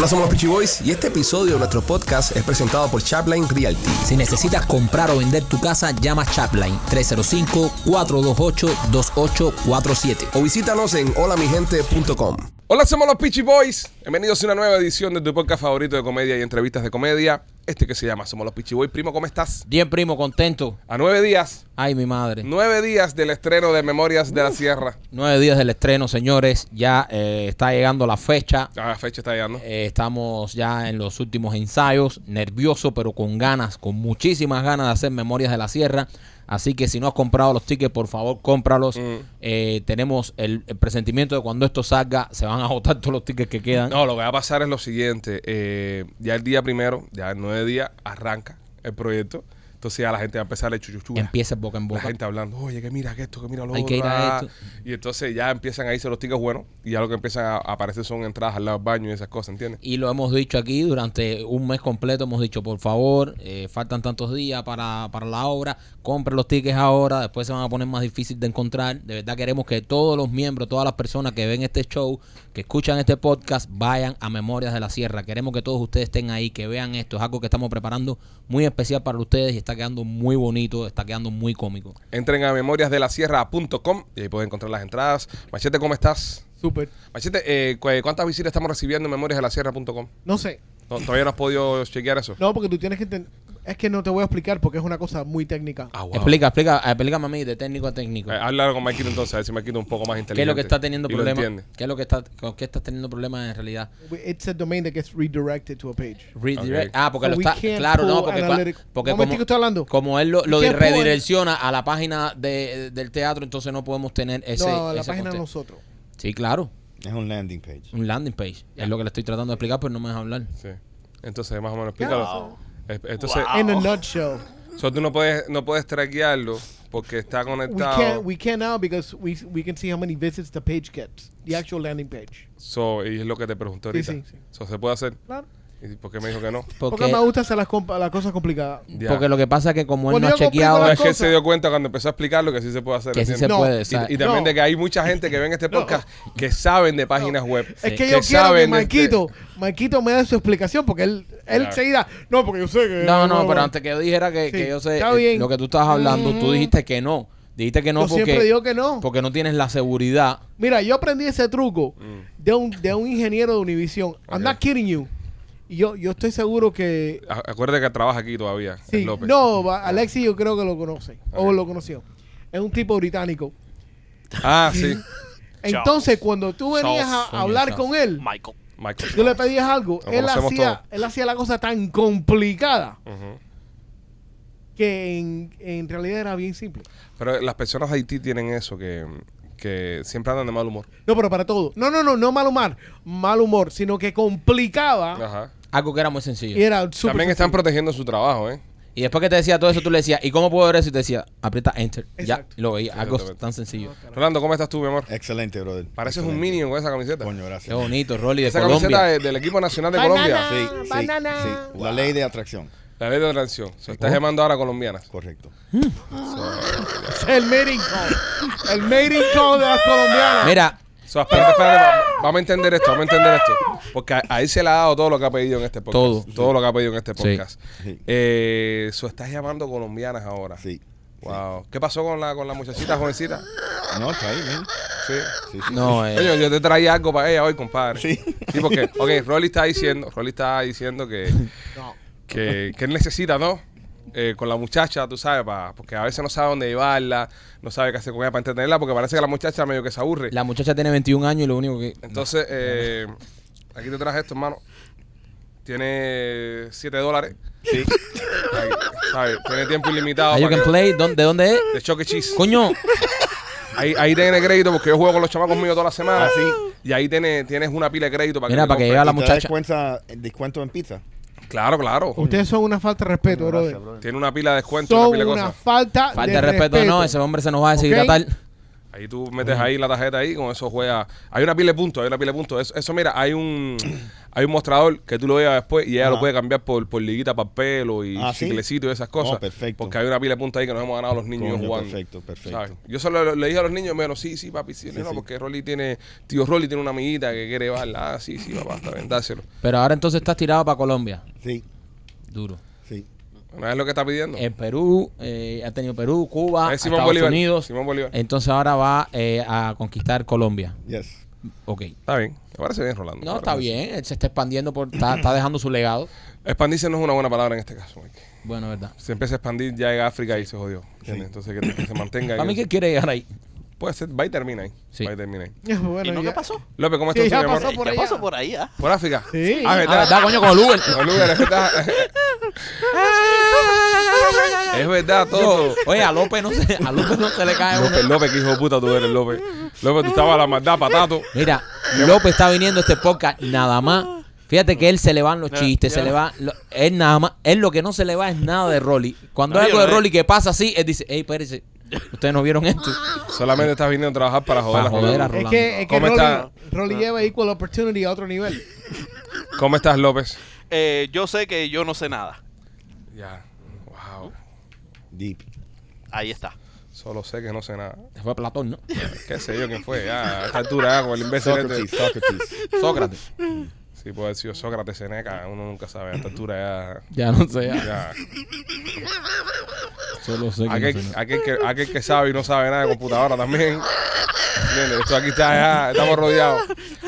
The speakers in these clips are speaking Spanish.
Hola, somos los Peachy Boys y este episodio de nuestro podcast es presentado por Chapline Realty. Si necesitas comprar o vender tu casa, llama Chapline 305-428-2847. O visítanos en holamigente.com. Hola, somos los Peachy Boys. Bienvenidos a una nueva edición de tu podcast favorito de comedia y entrevistas de comedia. Este que se llama Somos los Peachy Boys. Primo, ¿cómo estás? Bien, primo, contento. A nueve días, Ay, mi madre. nueve días del estreno de Memorias de la Sierra. Nueve días del estreno, señores. Ya eh, está llegando la fecha. Ah, La fecha está llegando. Eh, estamos ya en los últimos ensayos. Nervioso, pero con ganas, con muchísimas ganas de hacer Memorias de la Sierra. Así que si no has comprado los tickets, por favor, cómpralos. Mm. Eh, tenemos el, el presentimiento de cuando esto salga, se van a agotar todos los tickets que quedan. No, lo que va a pasar es lo siguiente. eh, ya el día primero, ya en nueve días, arranca el proyecto. Entonces ya la gente va a empezar a chuchuchu. Empieza boca en La boca. gente hablando, oye, que mira que esto, que mira lo Hay otro. que ir a ah". esto. Y entonces ya empiezan a irse los tickets buenos. Y ya lo que empiezan a aparecer son entradas al lado del baño y esas cosas, ¿entiendes? Y lo hemos dicho aquí durante un mes completo. Hemos dicho, por favor, eh, faltan tantos días para, para la obra. Compre los tickets ahora. Después se van a poner más difícil de encontrar. De verdad queremos que todos los miembros, todas las personas que ven este show, que escuchan este podcast, vayan a Memorias de la Sierra. Queremos que todos ustedes estén ahí, que vean esto. Es algo que estamos preparando muy especial para ustedes y está quedando muy bonito, está quedando muy cómico. Entren a memoriasdelasierra.com y ahí pueden encontrar las entradas. Machete, ¿cómo estás? Súper. Machete, eh, cu- ¿cuántas visitas estamos recibiendo en memoriasdelasierra.com? No sé. No, ¿Todavía no has podido chequear eso? No, porque tú tienes que entender. Es que no te voy a explicar porque es una cosa muy técnica. Ah, wow. Explica, explica, explícame a mí de técnico a técnico. Eh, habla con Maquito entonces, a ver si Maquito es un poco más inteligente. ¿Qué es lo que está teniendo problemas? ¿Qué es lo que está, con qué estás teniendo problemas en realidad? It's a domain that gets redirected to a page. Redirect. Ok. Ah, porque So lo está. Claro, no, porque, analytic- porque como, estoy hablando. como él lo, lo a la página de, del teatro, entonces no podemos tener ese. no, la ese página de nosotros. Sí, claro. Es un landing page. Un landing page. Es lo que le estoy tratando de explicar, pero no me deja hablar. Sí. Entonces, más o menos, explícalo. Es- Entonces, In a nutshell. so, tú no puedes, no puedes traquearlo porque está We conectado. can't, we can now because we, we can see how many visits the page gets. The actual landing page. So, y es lo que te pregunté Sí, ahorita. sí, sí. So, ¿Se puede hacer? Claro. ¿Y por qué me dijo que no? Porque, Porque, me gusta hacer las, las cosas complicadas. Ya. porque lo que pasa es que como él Cuando no ha yo complico chequeado. No, las es que él se dio cuenta cuando empezó a explicarlo que sí se puede hacer. Que sí se puede. Y, también No. de que hay mucha gente que ve en este podcast que saben de páginas web. Es que yo quiero que saben, Marquito, Marquito me dé su explicación porque él, él Claro. enseguida. No, porque yo sé que. No, no, pero antes que yo dijera que, Sí, que yo sé está eh, bien. lo que tú estabas hablando, tú Ujú. dijiste que no. Dijiste que no yo porque, siempre digo que no. porque no tienes la seguridad. Mira, yo aprendí ese truco Mm. de, un, de un ingeniero de Univision. I'm not kidding you. Yo, yo estoy seguro que. Acuérdate que trabaja aquí todavía. Sí, López. no, Alexi yo creo que lo conoce. O lo conoció. Es un tipo británico. Ah, sí. Entonces, cuando tú venías Charles. a hablar con él, Michael. Michael. tú le pedías algo, él hacía, él hacía la cosa tan complicada que en, en realidad era bien simple. Pero las personas de Haití tienen eso, que, que siempre andan de mal humor. No, pero para todo. No, no, no, no mal humor, mal humor, sino que complicaba Ajá. Algo que era muy sencillo. y era súper También están sencillo. protegiendo su trabajo, ¿eh? Y después que te decía todo eso, tú le decías, ¿y cómo puedo ver eso? Y te decía, aprieta enter. Ya, y lo veía. Algo tan sencillo. Rolando, ¿cómo estás tú, mi amor? Excelente, brother. Pareces un minion con esa camiseta. Coño, Qué gracias. bonito, Rolly de Esa Colombia. camiseta de- del equipo nacional de Banana. Colombia. Sí, sí, Banana. sí. La ley de atracción. La ley de transición. Se está llamando ahora colombianas. Correcto. Es el mating call. El mating call de las colombianas. Mira, So, espérate, espérate, va- vamos a entender esto, vamos a entender esto. Porque a, a él se le ha dado todo lo que ha pedido en este podcast. Todo. lo que ha pedido en este podcast. Sí. Eh, so, estás llamando colombianas ahora. Sí. Wow. ¿Qué pasó con la, con la muchachita jovencita? No, está ahí, man. Sí. Sí, sí. no, eh, yo te traía algo para ella hoy, compadre. Sí. Sí, porque, ok, Rolly está diciendo, Rolly está diciendo que, No. que, que él necesita, ¿no? Eh, con la muchacha, tú sabes, pa- porque a veces no sabe dónde llevarla, no sabe qué hacer con ella para entretenerla, porque parece que la muchacha medio que se aburre. la muchacha tiene 21 años y lo único que... Entonces, eh, aquí te traje esto, hermano. Tiene 7 dólares. Sí. Ahí, ¿sabes? Tiene tiempo ilimitado. Ah, you para can que- play. ¿Dónde- ¿De dónde es? de Chuck E. Cheese. Coño, Ahí, ahí tiene crédito porque yo juego con los chamacos míos toda la semana. Ah, sí. Y ahí tiene, tienes una pila de crédito para Mira, que, para que a la ¿Y te da muchacha. descuenta- descuento en pizza? Claro, claro. Ustedes son una falta de respeto, brother. Tiene una pila de descuento una pila de una cosas. falta, falta de respeto, no. Ese hombre se nos va a deshidratar. Ahí tú metes ahí la tarjeta ahí, con eso juega. Hay una pila de puntos, hay una pila de puntos. Eso, eso, mira, hay un hay un mostrador que tú lo veas después y ella lo puede cambiar por, por liguita para el pelo y Ah, ¿sí? chiclecito y esas cosas. Oh, perfecto. Porque hay una pila de punta ahí que nos hemos ganado los niños Coño, jugando. perfecto, perfecto. ¿sabes? Yo solo le dije a los niños, me dijeron, sí, sí, papi, sí, Sí, no, sí. porque Rolly tiene, tío Rolly tiene una amiguita que quiere llevarla. Ah, sí, sí, papá, está bien, dáselo. Pero ahora entonces estás tirado para Colombia. Sí, Duro. sí. ¿No es lo que está pidiendo? En Perú, eh, ha tenido Perú, Cuba, Es Simón Estados Bolívar. Unidos. Simón Bolívar. Entonces ahora va eh, a conquistar Colombia. Yes. Ok. Está bien, me parece bien, Rolando. No, está bien. Él se está expandiendo, por, está, está dejando su legado. Expandirse no es una buena palabra en este caso, Mike. Bueno, verdad. Se empieza a expandir, ya llega a África y se jodió. ¿entiendes? Entonces que, que se mantenga ahí. mí que quiere llegar ahí. Puede ser, va y termina ahí. Sí. Va y termina ahí. Bueno, ¿Y no ya- qué pasó? López, ¿cómo Sí, estás, ya mi amor? pasó por ¿Qué allá. pasó por ahí? ah? ¿Por África? Sí. Ah, Ah, ¿verdad? ¿verdad, coño? Con el Uber. Con Uber, es verdad. es verdad todo. Oye, a López no se, a López no se le cae uno. López, López, que hijo de puta tú eres, López. López, tú estabas a la maldad, patato. Mira, López está viniendo a este podcast nada más. Fíjate que él se le van los Ya, chistes, ya. se le va. lo- él nada más. Él lo que no se le va es nada de Rolly. Cuando No, hay algo de no- Rolly que pasa así, él dice: Ey, espérese. Ustedes no vieron esto. Solamente estás viniendo a trabajar para joder Para a joder a Rolando. Es que, es que ¿Cómo Rolly, está? Rolly lleva equal opportunity a otro nivel. ¿Cómo estás, López? Eh, yo sé que yo no sé nada. Ya. Wow. Deep. Ahí está. Solo sé que no sé nada. Fue Platón, ¿no? ¿Qué sé yo quién fue? Ya, a esta altura, ya, con el imbécil este. Socrates. Sócrates. Sí, puede haber sido Sócrates, Seneca. Uno nunca sabe. A esta altura Ya no sé. ya. ya. Ya. Solo sé que Aquel, no sé nada. aquel que, aquel que sabe y no sabe nada de computadora también. ¿Entiendes? Esto aquí está ya, estamos rodeados.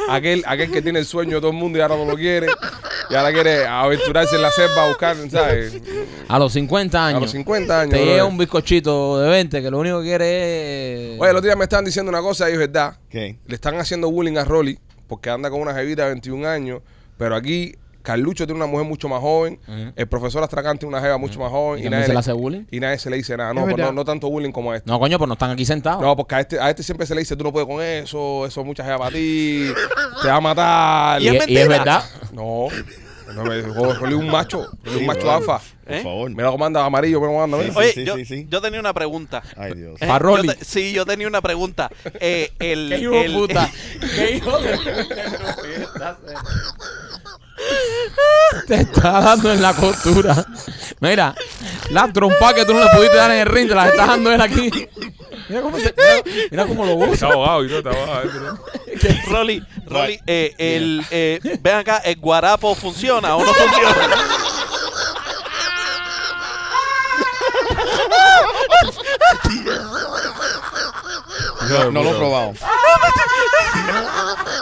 Aquel, aquel que tiene el sueño de todo el mundo y ahora no lo quiere. Y ahora quiere aventurarse en la selva a buscar, ¿sabes? A los 50 años. A los 50 años. Te llega un bizcochito de 20 que lo único que quiere es. Oye, el otro día me estaban diciendo una cosa y es verdad. ¿Qué? Le están haciendo bullying a Rolly porque anda con una jevita de 21 años. Pero aquí Carlucho tiene una mujer mucho más joven. Ujú. El profesor Astracán tiene una jeva mucho más joven. ¿Y Y, también nadie se le hace bullying? y nadie se le dice nada. Es No, pero verdad. no, no tanto bullying como este. No, coño, pues no están aquí sentados. No, porque a este, a este siempre se le dice, tú no puedes con eso, eso es mucha jeva para ti, te va a matar. Y y, es y es mentira. verdad. No, no me dijo, Rolly es un macho, Rolly es un Sí, macho alfa. Por ¿Eh? favor. Mira cómo anda amarillo, mira cómo anda, Sí, mira. sí. Oye, yo, sí, sí. yo tenía una pregunta. Ay, Dios. Eh, Pa' Rolly. yo te- sí, yo tenía una pregunta. Eh, el, Qué hijo de el- puta. Qué hijo de puta. Te está dando en la costura. Mira, la trompa que tú no le pudiste dar en el ring, te la está dando él aquí. Mira cómo, se- mira, mira cómo lo Está usa. abogado y todo, está abogado. ¿no? Rolly, Rolly, eh, el, eh, ven acá, ¿el guarapo funciona o no funciona? De No lo he probado.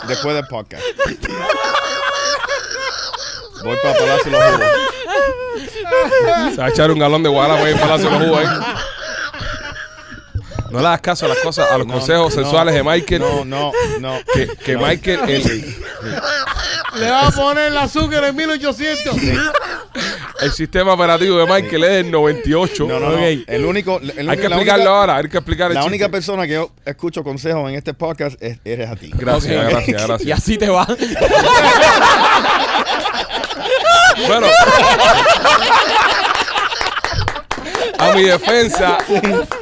Después del podcast. Voy para Palacio Los Jugos. Se va a echar un galón de guarapo ahí en Palacio de los Jugos ahí. No le das caso a las cosas, a los No, consejos no, sexuales de Michael. No, no, no. Que, que Michael, el, Le va a poner el azúcar en 1800. el sistema operativo de Michael es el 98. No, no, no. Ok. El único. el Hay que explicarlo única- ahora, hay que explicar el La chiste. única persona que yo escucho consejos en este podcast es, eres a ti. Gracias, gracias, gracias. Y así te va. Bueno. A mi defensa,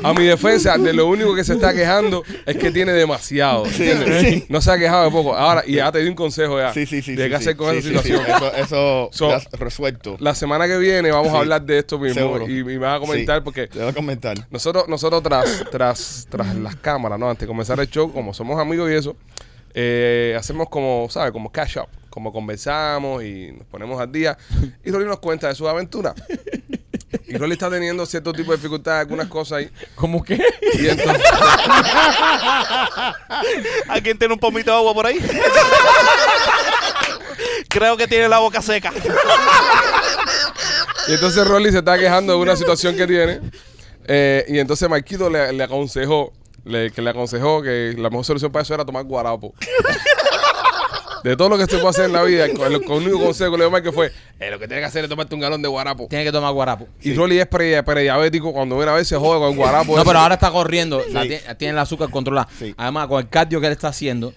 a mi defensa, de lo único que se está quejando es que tiene demasiado. ¿entiendes? sí. No se ha quejado de poco. Ahora, y ya te di un consejo ya. Sí, sí, sí. De qué hacer con Sí, esa sí, situación. Eso, eso So- resuelto. La semana que viene vamos a hablar de esto mismo y, y me van a comentar porque Te voy a comentar. nosotros, nosotros tras, tras, tras las cámaras, ¿no? Antes de comenzar el show, como somos amigos y eso, eh, hacemos como, ¿sabes? Como cash up, como conversamos y nos ponemos al día. Y Rolly nos cuenta de sus aventuras. Y Rolly está teniendo cierto tipo de dificultades, algunas cosas ahí. ¿Cómo que? Y entonces, ¿Alguien tiene un pomito de agua por ahí? Creo que tiene la boca seca. y entonces Rolly se está quejando de una situación que tiene. Eh, y entonces Marquito le, le aconsejó, le, que le aconsejó que la mejor solución para eso era tomar guarapo. De todo lo que se puede hacer en la vida, con el, con el único consejo que le dio Mike fue, eh, lo que tienes que hacer es tomarte un galón de guarapo. Tiene que tomar guarapo. Y Rolly es pre- prediabético, cuando viene a ver se jode con el guarapo. No, ese. pero ahora está corriendo. la Sí. tiene, el azúcar controlada. Sí. Además, con el cardio que él está haciendo, Sí.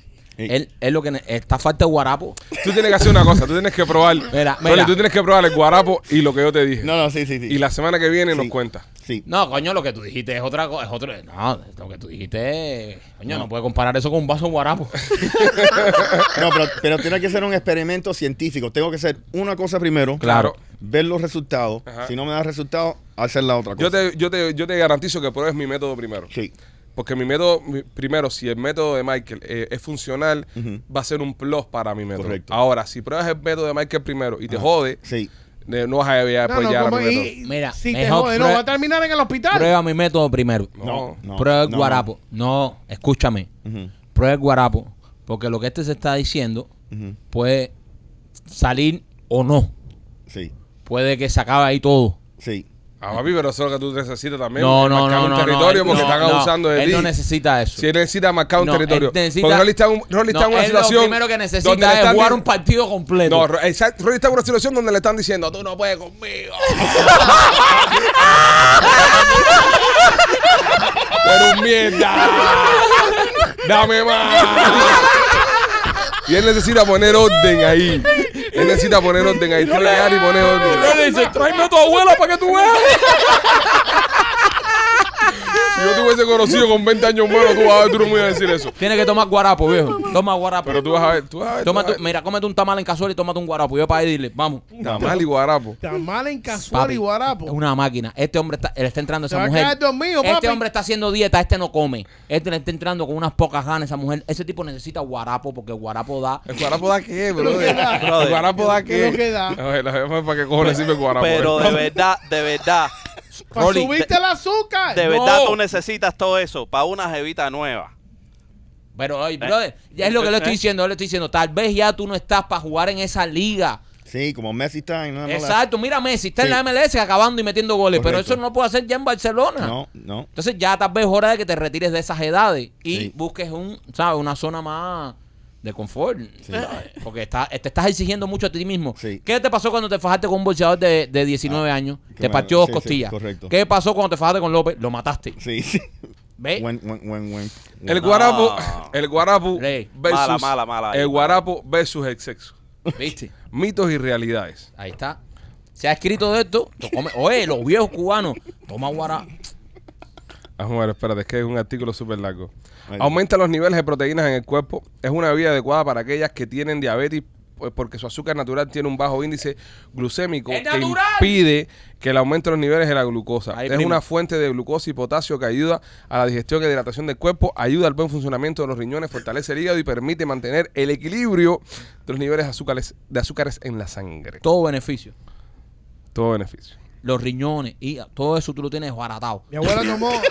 Él, él lo que está falta de guarapo. Tú tienes que hacer una cosa, tú tienes que probar. Mira, Rolly, tú tienes que probar el guarapo y lo que yo te dije. No, no, sí, sí, sí. Y la semana que viene nos Sí. cuentas. Sí. No, coño, lo que tú dijiste es otra cosa. Es otro. No, lo que tú dijiste. es- Coño, no, puedes comparar eso con un vaso de guarapo. No, pero, pero tiene que ser un experimento científico. Tengo que hacer una cosa primero. Claro. Ver los resultados. Ajá. Si no me da resultados, hacer la otra cosa. Yo te, yo, te, yo te garantizo que pruebes mi método primero. Sí. Porque mi método, mi- primero, si el método de Michael eh, es funcional, Ujú. va a ser un plus para mi método. Correcto. Ahora, si pruebas el método de Michael primero y te Ajá. jode, Sí. eh, no vas a llegar No, después no, ya a como- mi método. y- Mira, si te mejor jode, no, prue- va a terminar en el hospital. Prueba mi método primero. No. No. Prueba el no, guarapo. No, escúchame. Ujú, Prueba el guarapo. Porque lo que este se está diciendo ujú. puede salir o no. Sí. Puede que se acabe ahí todo. Sí. Ah, papi, pero eso es lo que tú necesitas también. No, no, marcar no, un no. territorio no, porque están abusando de Él ti. no necesita eso. Si él necesita marcar un territorio. él necesita- porque Rolly está, en un- Rolly está No, en una él situación. Lo primero que necesita es están jugar un partido completo. No. Rolly está en una situación donde le están diciendo, tú no puedes conmigo. Pero un mierda. Dame más. Y él necesita poner orden ahí. Él necesita poner orden ahí. Tiene y poner orden. Rolly dice, tráeme a tu abuela para que tú veas. Si yo te hubiese conocido con 20 años menos, tú, vas a ver, tú no me ibas a decir eso. Tienes que tomar guarapo, viejo. Toma guarapo. Pero tú vas a ver, tú vas a ver. tú Toma vas a tu- ver. mira, cómete un tamal en cazuela y tómate un guarapo. Yo para ahí dile, vamos. Tamal y guarapo. Tamal en casual Papi, y guarapo. Es una máquina. Este hombre está, él está entrando a esa mujer. dormido, este hombre está haciendo dieta, este no come. Este le está entrando con unas pocas ganas esa mujer. Ese tipo necesita guarapo porque el guarapo da. ¿El guarapo da qué, bro? ¿El guarapo da ¿Qué lo que da? A ver, a ver, ¿para qué cojones sirve el guarapo? Pero de verdad, de verdad, Para Rolly, subirte de- el azúcar. de No. verdad tú necesitas todo eso para una jevita nueva. Pero, oye, brother, ya es lo que le estoy ¿Eh? diciendo. yo Le estoy diciendo, tal vez ya tú no estás para jugar en esa liga. Sí, como Messi está en una mala- Exacto, mira Messi, está en la MLS acabando y metiendo goles, pero eso no puede hacer ya en Barcelona. No, no. Entonces ya tal vez es hora de que te retires de esas edades y Sí. busques un, ¿sabes? una zona más de confort. ¿sabes? Porque está, te estás exigiendo mucho a ti mismo. Sí. ¿Qué te pasó cuando te fajaste con un boxeador de, de 19 años? qué Te partió dos Sí, sí, costillas. correcto. ¿Qué pasó cuando te fajaste con López? Lo mataste. Sí, sí. ¿Ves? When, when, when, when- El guarapo, el guarapo versus Mala, mala, mala. el guarapo versus el sexo. ¿Viste? Mitos y realidades. Ahí está. Se ha escrito de esto. Oye, los viejos cubanos. Toma guará. Ah, espérate, es que es un artículo súper largo. Aumenta los niveles de proteínas en el cuerpo. Es una vía adecuada para aquellas que tienen diabetes pues, porque su azúcar natural tiene un bajo índice glucémico ¡Es que impide que el aumento de los niveles de la glucosa. Ahí, es primo. una fuente de glucosa y potasio que ayuda a la digestión y hidratación del cuerpo, ayuda al buen funcionamiento de los riñones, fortalece el hígado y permite mantener el equilibrio de los niveles de azúcares, de azúcares en la sangre. Todo beneficio. Todo beneficio. Los riñones, y todo eso tú lo tienes baratado. Mi abuela tomó.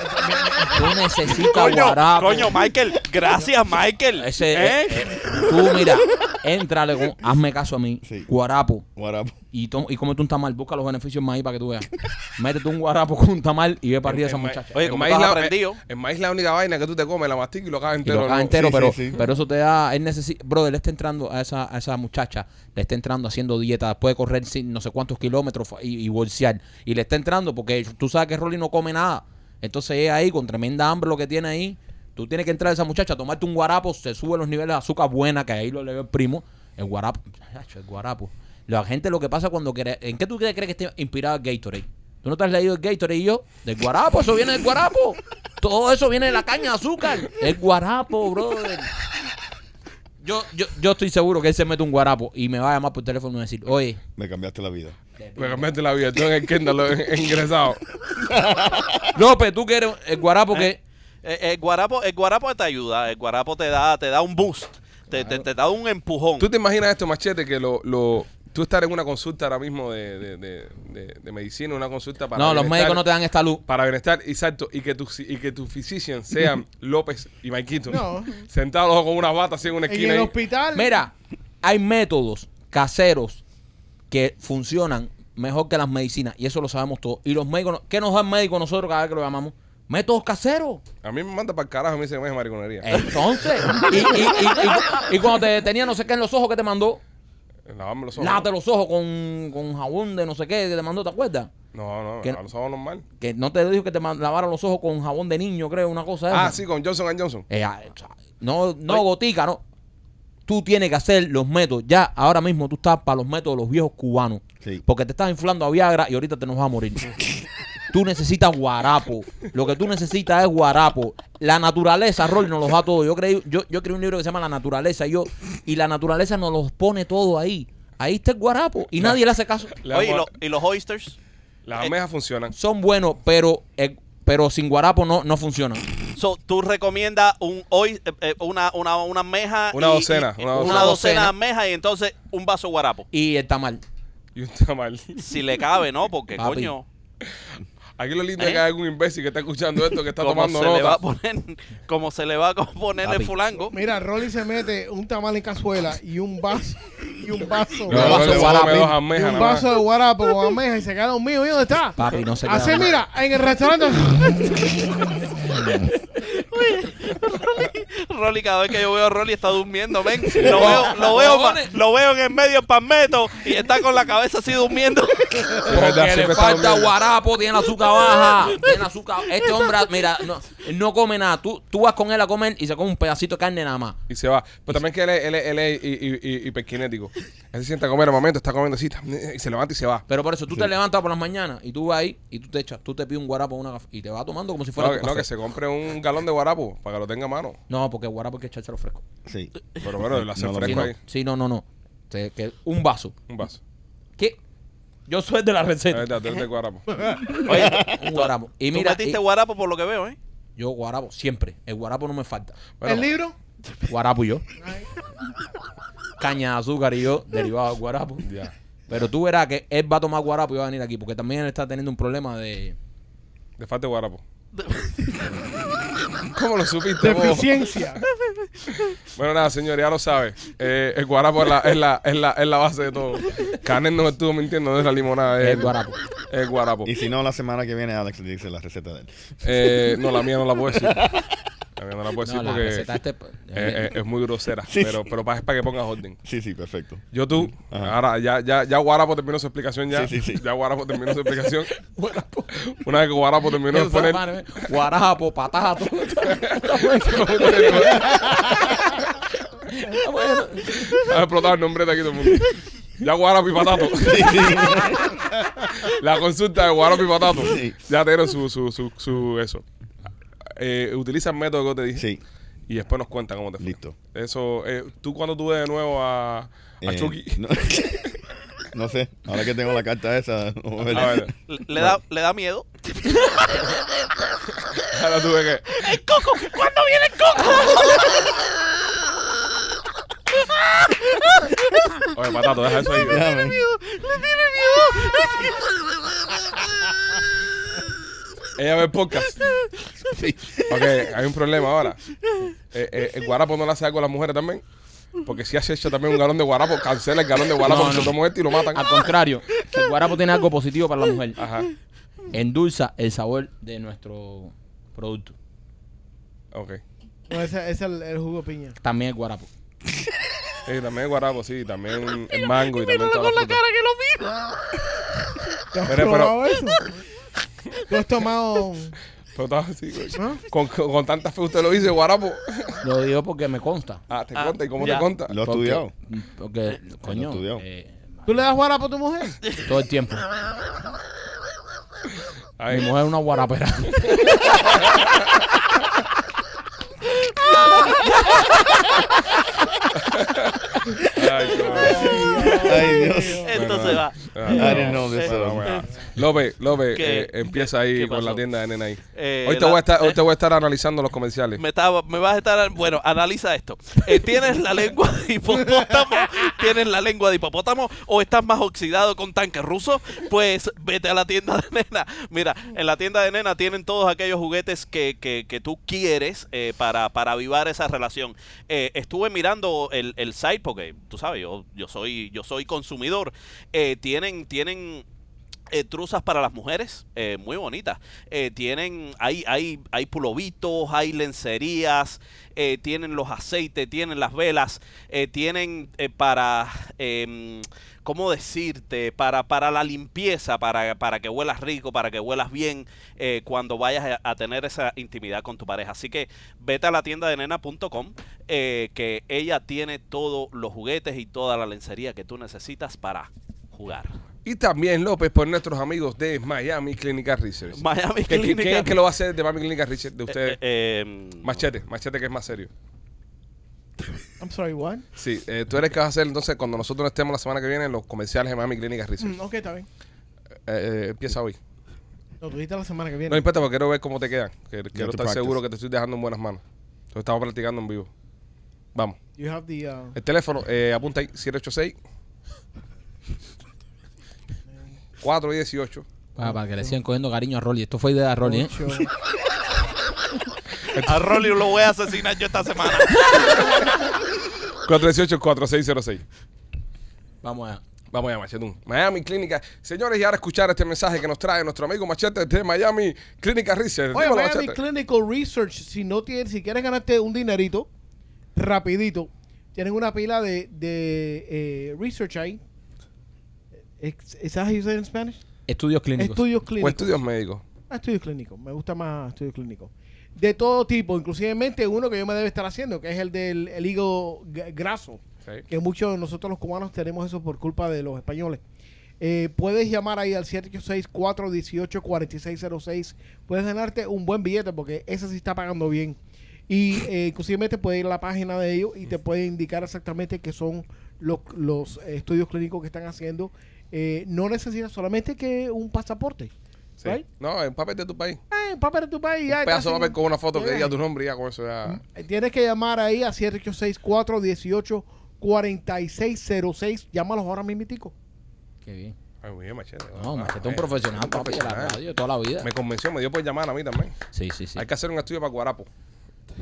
Tú necesitas Coño, guarapo. coño, Michael. Gracias, Michael. Ese, ¿Eh? eh, eh, tú mira, éntrale con, hazme caso a mí, Sí. guarapo, Guarapo. Y, tom- y cómete un tamal, busca los beneficios más ahí para que tú veas. Métete un guarapo con un tamal y ve para arriba esa muchacha. Oye, en ¿cómo maíz la- aprendido? En, maíz la única vaina que tú te comes, la mastica y lo cagas Y entero. lo caga ¿no? entero, Sí, pero, sí, sí. pero eso te da, él necesita, brother, le está entrando a esa, a esa muchacha, le está entrando haciendo dieta, después de correr sin no sé cuántos kilómetros y, y bolsear, y le está entrando porque tú sabes que Rolly no come nada, entonces es ahí con tremenda hambre lo que tiene ahí, tú tienes que entrar a esa muchacha, tomarte un guarapo, se suben los niveles de azúcar buena, que ahí lo le ve el primo, el guarapo, el guarapo. La gente lo que pasa cuando quiere, ¿en qué tú crees que esté inspirado el Gatorade? ¿Tú no te has leído el Gatorade y yo? Del guarapo, eso viene del guarapo. Todo eso viene de la caña de azúcar. El guarapo, brother. Yo, yo, yo estoy seguro que él se mete un guarapo y me va a llamar por teléfono y me va a decir, oye, Me cambiaste la vida. Me cambiaste la vida. Tú en el Kendall en- en- ingresado. López, tú quieres el guarapo que... Eh, El, guarapo, el guarapo te ayuda, el guarapo te da, te da un boost, te, te- te da un empujón. ¿Tú te imaginas esto, Machete, que lo, lo, tú estar en una consulta ahora mismo de, de, de, de- de medicina, una consulta para No, los médicos no te dan esta luz. Para bienestar, exacto, y que tu, y que tu physician sean López y Maikito. No. Sentados con una bata así en una En esquina. el ahí. hospital. Mira, hay métodos caseros que funcionan mejor que las medicinas y eso lo sabemos todos. Y los médicos, ¿qué nos da el médico nosotros cada vez que lo llamamos? Métodos caseros. A mí me manda para el carajo, me dice que me es mariconería. Entonces, y, y, y, y- y cuando te tenía no sé qué en los ojos, ¿qué te mandó? Lavarme los ojos. Lávate los ojos con, con jabón de no sé qué que te mandó, ¿te acuerdas? No, no, ¿Qué? a los ojos normal. Que no te dijo que te lavaran los ojos con jabón de niño, creo, una cosa Ah, esa. sí, con Johnson Johnson. Eh, ah, no, no gotica, no. tú tienes que hacer los métodos. Ya, ahora mismo tú estás para los métodos de los viejos cubanos. Sí. Porque te estás inflando a Viagra y ahorita te nos vas a morir. tú necesitas guarapo. Lo que tú necesitas es guarapo. La naturaleza, Rolly, nos los da todo. Yo creí, yo, yo creí un libro que se llama La naturaleza. Y, yo, y la naturaleza nos los pone todo ahí. Ahí está el guarapo. Y nadie le hace caso. Le Oye, ¿y, damos- lo- y los oysters? las almejas funcionan. Son buenos, pero, eh, pero sin guarapo no, no funcionan. So, ¿Tú recomiendas un oy- eh, eh, una, una, una almeja? Una y- docena, y- una una, docena. docena de almejas y entonces un vaso de guarapo. Y el tamal. Y un tamal. Si le cabe, ¿no? Porque, Papi. coño, Aquí lo lindo es ¿Eh? que hay algún imbécil que está escuchando esto, que está como tomando se le va a nota. poner, como se le va a poner el Papi. fulango. Mira, Rolly se mete un tamal en cazuela y un vaso y un vaso. No, no, guarapo. y un vaso de guarapo con almeja y se queda dormido. ¿Y dónde está? Papi, no se queda Así, mira, en el restaurante. Rolly, cada vez que yo veo a Rolly está durmiendo, ven. Lo veo, lo veo, pa- lo veo en el medio palmeto y está con la cabeza así durmiendo. Porque le falta guarapo, tiene azúcar baja, tiene azúcar. Este hombre, mira, no, no come nada. Tú, tú vas con él a comer y se come un pedacito de carne nada más. Y se va. Pero también que él es, él es, él es hi- hi- hi- hiperkinético. Él se sienta a comer al momento, está comiendo así, y se levanta y se va. Pero por eso tú te levantas por las mañanas y tú vas ahí y tú te echas, tú te pides un guarapo una caf- y te vas tomando como si fuera No, tu que- no, café. que se compre un galón de guarapo para que lo tenga a mano. No, porque el guarapo hay que echárselo fresco. Sí. Pero bueno, lo hace No lo Sí, fresco no, ahí. sí, no, no, no. Te- que un vaso. Un vaso. ¿Qué? Yo soy de la receta. tú eres de guarapo. Oye, Un guarapo. Y tú mira, metiste y- guarapo por lo que veo, ¿eh? yo guarapo siempre. El guarapo no me falta. Bueno, ¿El libro? Guarapo y yo. Caña de azúcar y yo, derivado de guarapo. Ya. Pero tú verás que él va a tomar guarapo y va a venir aquí, porque también él está teniendo un problema de... De falta de guarapo. ¿Cómo lo supiste vos? Deficiencia. Bueno, nada, señor, ya lo sabe. Eh, el guarapo es la, es, la, es, la, es la base de todo. Canel no me estuvo mintiendo, no es la limonada. Es El guarapo. Es el guarapo. Y si no, la semana que viene Alex le dice la receta de él. Eh, no, la mía no la puedo decir. No la puedo decir No, la porque receta este... eh, eh, es muy grosera. Sí. Pero, pero pa- es para que pongas orden. Sí, sí, perfecto. Yo tú, Ajá. ahora ya, ya, ya Guarapo terminó su explicación ya. Sí, sí, sí. Ya Guarapo terminó su explicación. Una vez que Guarapo terminó de poner. Guarapo, patato. Ha explotado el nombre de aquí todo el mundo. Ya Guarapo y Patato. La consulta de Guarapo y Patato. Sí. Ya te dieron su, su, su, su eso. Eh, utiliza el método que te dije. Sí, Y después nos cuentan cómo te fue. listo. Eso, eh, tú cuando tú ves de nuevo a, a Eh, Chucky. No, no sé, ahora que tengo la carta esa. vamos a ver. A ver, Le, le da, le da miedo. ahora tú ves que. ¡El coco! ¿Cuándo viene el coco? Oye, Patato, deja eso ahí. Déjame. ¡Le tiene miedo! Ella ve el podcast. Sí. Ok, hay un problema ahora. Eh, eh, el guarapo no le hace algo a las mujeres también. Porque si hace hecho también un galón de guarapo, cancela el galón de guarapo No, no. se este y lo matan. Al contrario, el guarapo tiene algo positivo para la mujer. Ajá. Endulza el sabor de nuestro producto. Ok. No, ese ese es el, el jugo piña. También el guarapo. Sí, también el guarapo, sí, también el mango y también toda con la cara que lo mira. ¿Tú has Pero- probado eso? ¿Tú has tomado...? Pero estaba así, güey. ¿Ah? con, con, con tanta fe usted lo dice, guarapo. Lo digo porque me consta. Ah, te Ah, conta. ¿Y cómo ya. te conta? Lo he Porque- estudiado. Porque, coño, estudiado. eh, ¿Tú le das guarapo a tu mujer? todo el tiempo. Ay, Mi mujer es una guarapera. ay, qué. Ay, Dios. Entonces va. Ah. López, López, ¿Qué? eh, empieza ahí ¿Qué con la tienda de nena ahí. Eh, hoy, te la- voy a estar, hoy eh. te voy a estar analizando los comerciales. Me, estaba- me vas a estar. Bueno, analiza esto. Eh, ¿Tienes la lengua de hipopótamo? ¿Tienes la lengua de hipopótamo? ¿O estás más oxidado con tanque ruso? Pues vete a la tienda de nena. Mira, en la tienda de nena tienen todos aquellos juguetes que, que, que tú quieres eh, para, para avivar esa relación. Eh, estuve mirando el, el site porque, tú sabes, yo, yo, soy, yo soy consumidor. Eh, tienen, tienen eh, truzas para las mujeres, eh, muy bonitas. Eh, tienen, hay, hay, hay pulovitos, hay lencerías, eh, tienen los aceites, tienen las velas, eh, tienen para, em, ¿cómo decirte? Para, para la limpieza, para, para que huelas rico, para que huelas bien cuando vayas a, a tener esa intimidad con tu pareja. Así que vete a la tienda de nena.com, que ella tiene todos los juguetes y toda la lencería que tú necesitas para jugar. Y también López por nuestros amigos de Miami Clinical Research. Miami ¿Qué- Clinical- ¿Quién es que lo va a hacer de Miami Clinical Research de ustedes? Eh, eh, machete, machete que es más serio. I'm sorry, what? Sí, eh, tú eres que vas a hacer entonces cuando nosotros no estemos la semana que viene los comerciales de Miami Clinical Research. Mm, ok, está bien. Eh, eh, empieza hoy. Lo tuviste la semana que viene. No importa porque quiero ver cómo te quedan. Que- Quiero to estar practice. seguro que te estoy dejando en buenas manos. Entonces estamos practicando en vivo. Vamos. You have the, uh, El teléfono, eh, apunta ahí, 786 418 Para, para que le sigan cogiendo cariño a Rolly. Esto fue idea de Rolly, ¿eh? a Rolly lo voy a asesinar yo esta semana. 418-4606. Vamos allá. Vamos allá, Machetún. Miami Clínica. Señores, y ahora escuchar este mensaje que nos trae nuestro amigo Machete de Miami Clínica Research. Oye, Dímelo, Miami Machete. Clinical Research, si no tienes, si quieres ganarte un dinerito, rapidito, tienen una pila de, de eh, research ahí. Ex- ¿Is that how you say it in Spanish? Estudios clínicos. Estudios O clínicos. estudios médicos. Ah, estudios clínicos. Me gusta más estudios clínicos. De todo tipo, inclusivemente uno que yo me debe estar haciendo, que es el del el hígado graso. Sí. que muchos de nosotros los cubanos tenemos eso por culpa de los españoles. Eh, puedes llamar ahí al 786-418-4606. Puedes ganarte un buen billete porque ese sí está pagando bien. Y eh, inclusive puedes ir a la página de ellos y te puede indicar exactamente qué son los, los estudios clínicos que están haciendo. Eh, no necesitas solamente que un pasaporte. Sí. Right? No, el papel de tu país. Eh, papel de tu país. ya Un pedazo de papel con una foto que ya. diga tu nombre y ya con eso ya. Eh, Tienes que llamar ahí a 786-418-4606. Llámalos ahora mismitico. Qué bien. Ay, muy bien, Machete. No, Ah, Machete es un bien. profesional, Un papi, de la profesional. radio toda la vida. Me convenció, me dio por llamar a mí también. Sí, sí, sí. Hay que hacer un estudio para Guarapo.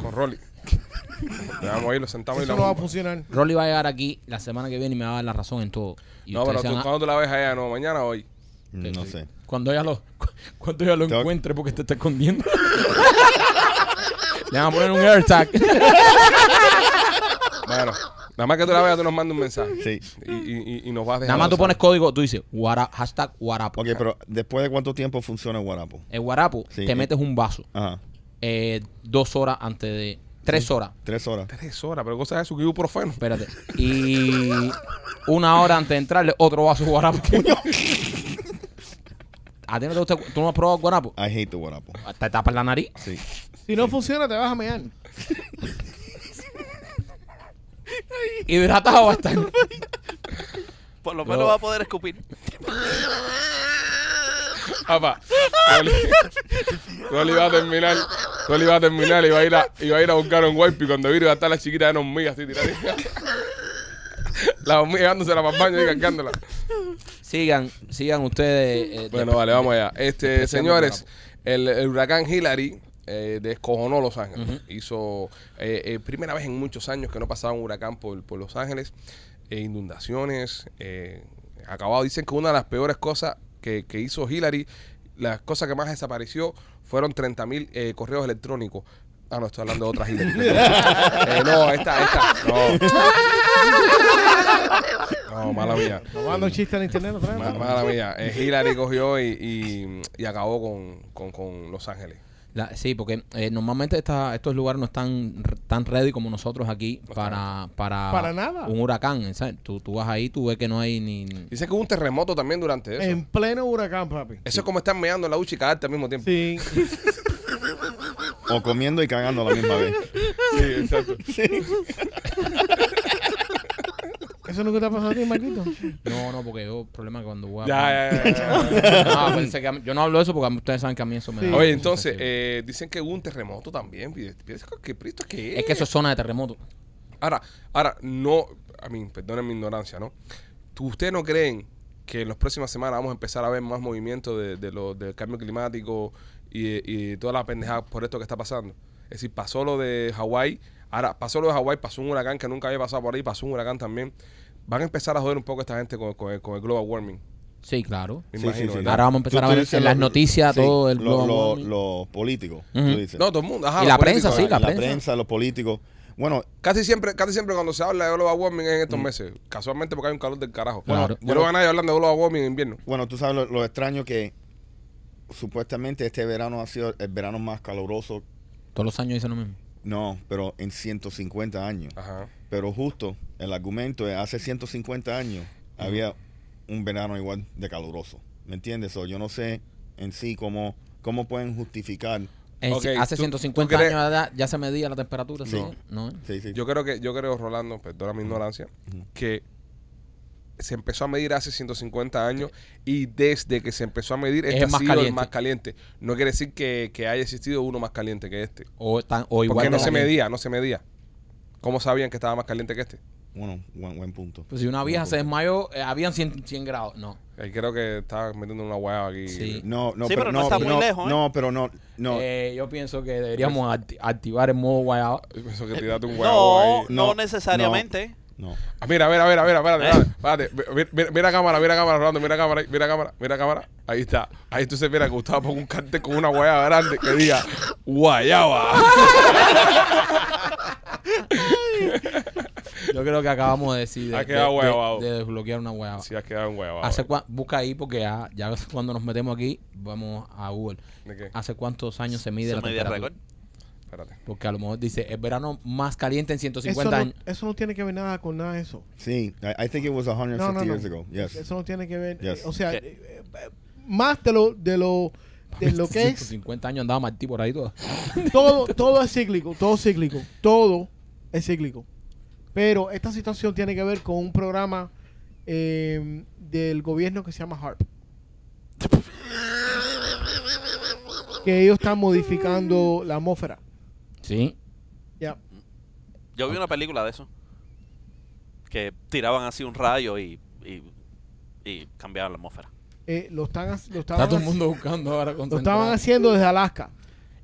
Con Rolly. Le Vamos a ir, lo sentamos y Eso la no va a bomba. funcionar. Rolly va a llegar aquí la semana que viene y me va a dar la razón en todo. Y No, pero ustedes tú, van a- ¿cuándo tú la ves allá? No, mañana o hoy. No sí. sé. Cuando ella lo, cuando ella lo Tengo- encuentre porque te está escondiendo. Le van a poner un AirTag. Bueno, nada más que tú la veas, tú nos mandas un mensaje. Sí. Y, y, y- y nos vas a dejar. Nada más tú saber. pones código, tú dices guara, hashtag guarapo. Ok, pero ¿después de cuánto tiempo funciona el Guarapo? El guarapo, Sí, te metes un vaso Ajá. Eh, dos horas antes de... Tres horas, Tres horas. Tres horas, pero cosa es eso que ibuprofeno. espérate. Y una hora antes de entrarle otro vaso de guarapo. ¿A ti no te gusta? ¿Tú no has probado guarapo? I hate the Guarapo. Te tapas la nariz. Sí. Si no funciona, te vas a mear. Hidratado va a estar. Por lo Yo- menos va a poder escupir. Papá, Rolly, va a terminar, Rolly va a terminar va a ir a, ir a buscar un wipe y cuando vire va a estar la chiquita de una hormiga así tirada. La hormiga llevándosela para el baño y cargándola. Sigan, sigan ustedes. eh, Bueno, vale, vamos allá. Este, señores, el, el huracán Hillary eh, descojonó Los Ángeles. Hizo eh, eh, primera vez en muchos años que no pasaba un huracán por, por Los Ángeles. Inundaciones. Acabado, dicen que una de las peores cosas que, que hizo Hillary, las cosas que más desapareció fueron 30 mil correos electrónicos. Ah, no, estoy hablando de otra Hillary. Eh, no, esta, esta. No. No, mala mía. Tomando un chiste en internet otra vez. Ma- Mala mía. Eh, Hillary cogió y, y- y acabó con, con- con Los Ángeles. La- sí, porque eh, normalmente esta- estos lugares no están tan ready como nosotros aquí para, para, Para nada. un huracán. ¿sabes? Tú, tú vas ahí, tú ves que no hay ni... Dice que hubo un terremoto también durante eso. En pleno huracán, papi. Eso es como estar meando en la ducha y cagarte al mismo tiempo. Sí. O comiendo y cagando a la misma vez. Sí, exacto. ¿Eso nunca te ha pasado a ti, Marquito? No, no, porque yo, problema que cuando voy a... Ya, ya, ya, ya. No, pensé que mí- yo no hablo de eso porque ustedes saben que a mí eso me Sí. da... Oye, entonces, eh, dicen que hubo un terremoto también. ¿Qué Cristo qué es? es que eso es zona de terremoto. Ahora, ahora, no, a mí, perdonen mi ignorancia, ¿no? ¿Tú- ¿Ustedes no creen que en las próximas semanas vamos a empezar a ver más movimiento de, de lo, del cambio climático y, y toda la pendejada por esto que está pasando? Es decir, pasó lo de Hawái, ahora pasó lo de Hawái, pasó un huracán que nunca había pasado por ahí, pasó un huracán también. Van a empezar a joder un poco esta gente con, con el, con el global warming. Sí, claro. Sí, imagino, sí, sí. ¿verdad? Ahora vamos a empezar a ver en las lo- noticias sí, todo el lo- global lo- warming. Los políticos, tú Ujú. dices. No, todo el mundo. Ajá, Y los la prensa, sí, la la prensa. prensa, los políticos. Bueno, Casi siempre, casi siempre cuando se habla de global warming es en Mm. estos meses. Casualmente porque hay un calor del carajo. Claro. Yo no veo a nadie hablando de global warming en invierno. bueno, tú sabes lo, lo extraño que supuestamente este verano ha sido el verano más caluroso. Todos los años dicen lo mismo. No, pero en 150 años. Ajá. Pero justo el argumento es hace 150 años había un verano igual de caluroso. ¿Me entiendes? O yo no sé en sí cómo, cómo pueden justificar. Hace tú- 150 tú crees- años ya, ya se medía la temperatura, Sí. ¿no? ¿No? Sí, sí. Yo creo que, yo creo, Rolando, perdona mi ignorancia, Ujú. que se empezó a medir hace 150 años y desde que se empezó a medir Es este el ha más sido el caliente. más caliente. No quiere decir que, que haya existido uno más caliente que este. O, tan, o igual Porque no se medía, no se medía. ¿Cómo sabían que estaba más caliente que este? Bueno, buen, buen punto. Pues si una vieja Buen se desmayó, eh, habían 100, 100 grados. No. Ahí creo que estaba metiendo una guayaba aquí. Sí. No, no, Sí, pero no está muy lejos, ¿eh? No, pero no, no. Eh, yo pienso que deberíamos acti- activar el modo guayaba. Pienso que un No, ahí. no, No, necesariamente. No. Ah, mira, a ver, a ver, a ver, espérate, espérate, espérate. Mira, mira, mira cámara, mira cámara, Rolando, mira cámara, mira cámara, mira cámara. Ahí está. Ahí tú se mira que Gustavo ponga un cartel con una guayaba grande que diga guayaba. Yo creo que acabamos de decir de, de- de- de desbloquear una guayaba. Así has quedado un guayaba. Hace cua- busca ahí porque ya, ya cuando nos metemos aquí, vamos a Google. ¿De qué? ¿Hace cuántos años se mide Se la temperatura? récord. Espérate. Porque a lo mejor dice, el verano más caliente en Eso 150 no, años. eso no tiene que ver nada con nada de eso. Sí, I, I think it was 150 No, no, no. years ago. Yes. Eso no tiene que ver. Yes. eh, o sea, eh, eh, más de lo, de lo, de lo que es 150 años andaba Martí por ahí todo. todo, todo es cíclico, todo es cíclico, todo es cíclico. Pero esta situación tiene que ver con un programa eh, del gobierno que se llama HARP. Que ellos están modificando la atmósfera. Sí. Ya. Yo vi una película de eso. Que tiraban así un rayo y, y, y cambiaban la atmósfera. Eh, lo están, lo Está estaban, todo el mundo buscando ahora lo estaban haciendo desde Alaska.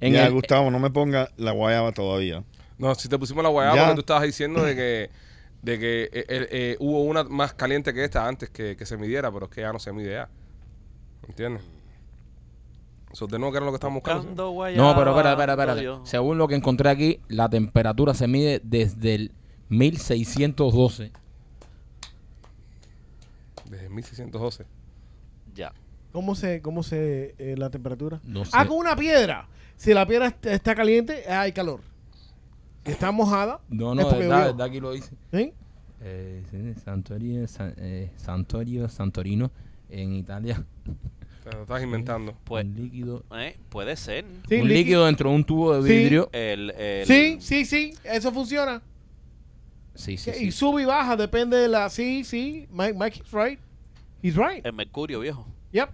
En ya, el- Gustavo, no me ponga la guayaba todavía. No, si te pusimos la guayaba Ya. porque tú estabas diciendo de que, de que eh, eh, eh, hubo una más caliente que esta antes que, que se midiera, pero es que ya no se mide ya. ¿Entiendes? Eso de nuevo que era lo que estábamos buscando. No, pero espera, espera, espera. Según lo que encontré aquí, la temperatura se mide desde el 1612. Desde 1612. Ya. ¿Cómo se, cómo se eh, la temperatura? No sé. Ah, con una piedra. Si la piedra est- está caliente, hay calor. Si está mojada, No, es no, porque verdad, verdad aquí lo dice. ¿Sí? Eh, sí, Santorio, San- eh, Santorio, Santorino, en Italia. Te lo estás inventando. Pues, un líquido. eh, puede ser. Sí, un líquido. líquido dentro de un tubo de Sí. vidrio. El, el- Sí, sí, sí, eso funciona. Sí, sí, sí. Y sube y baja, depende de la... Sí, sí, Mike, Mike is right. He's right. El mercurio, viejo. Yep.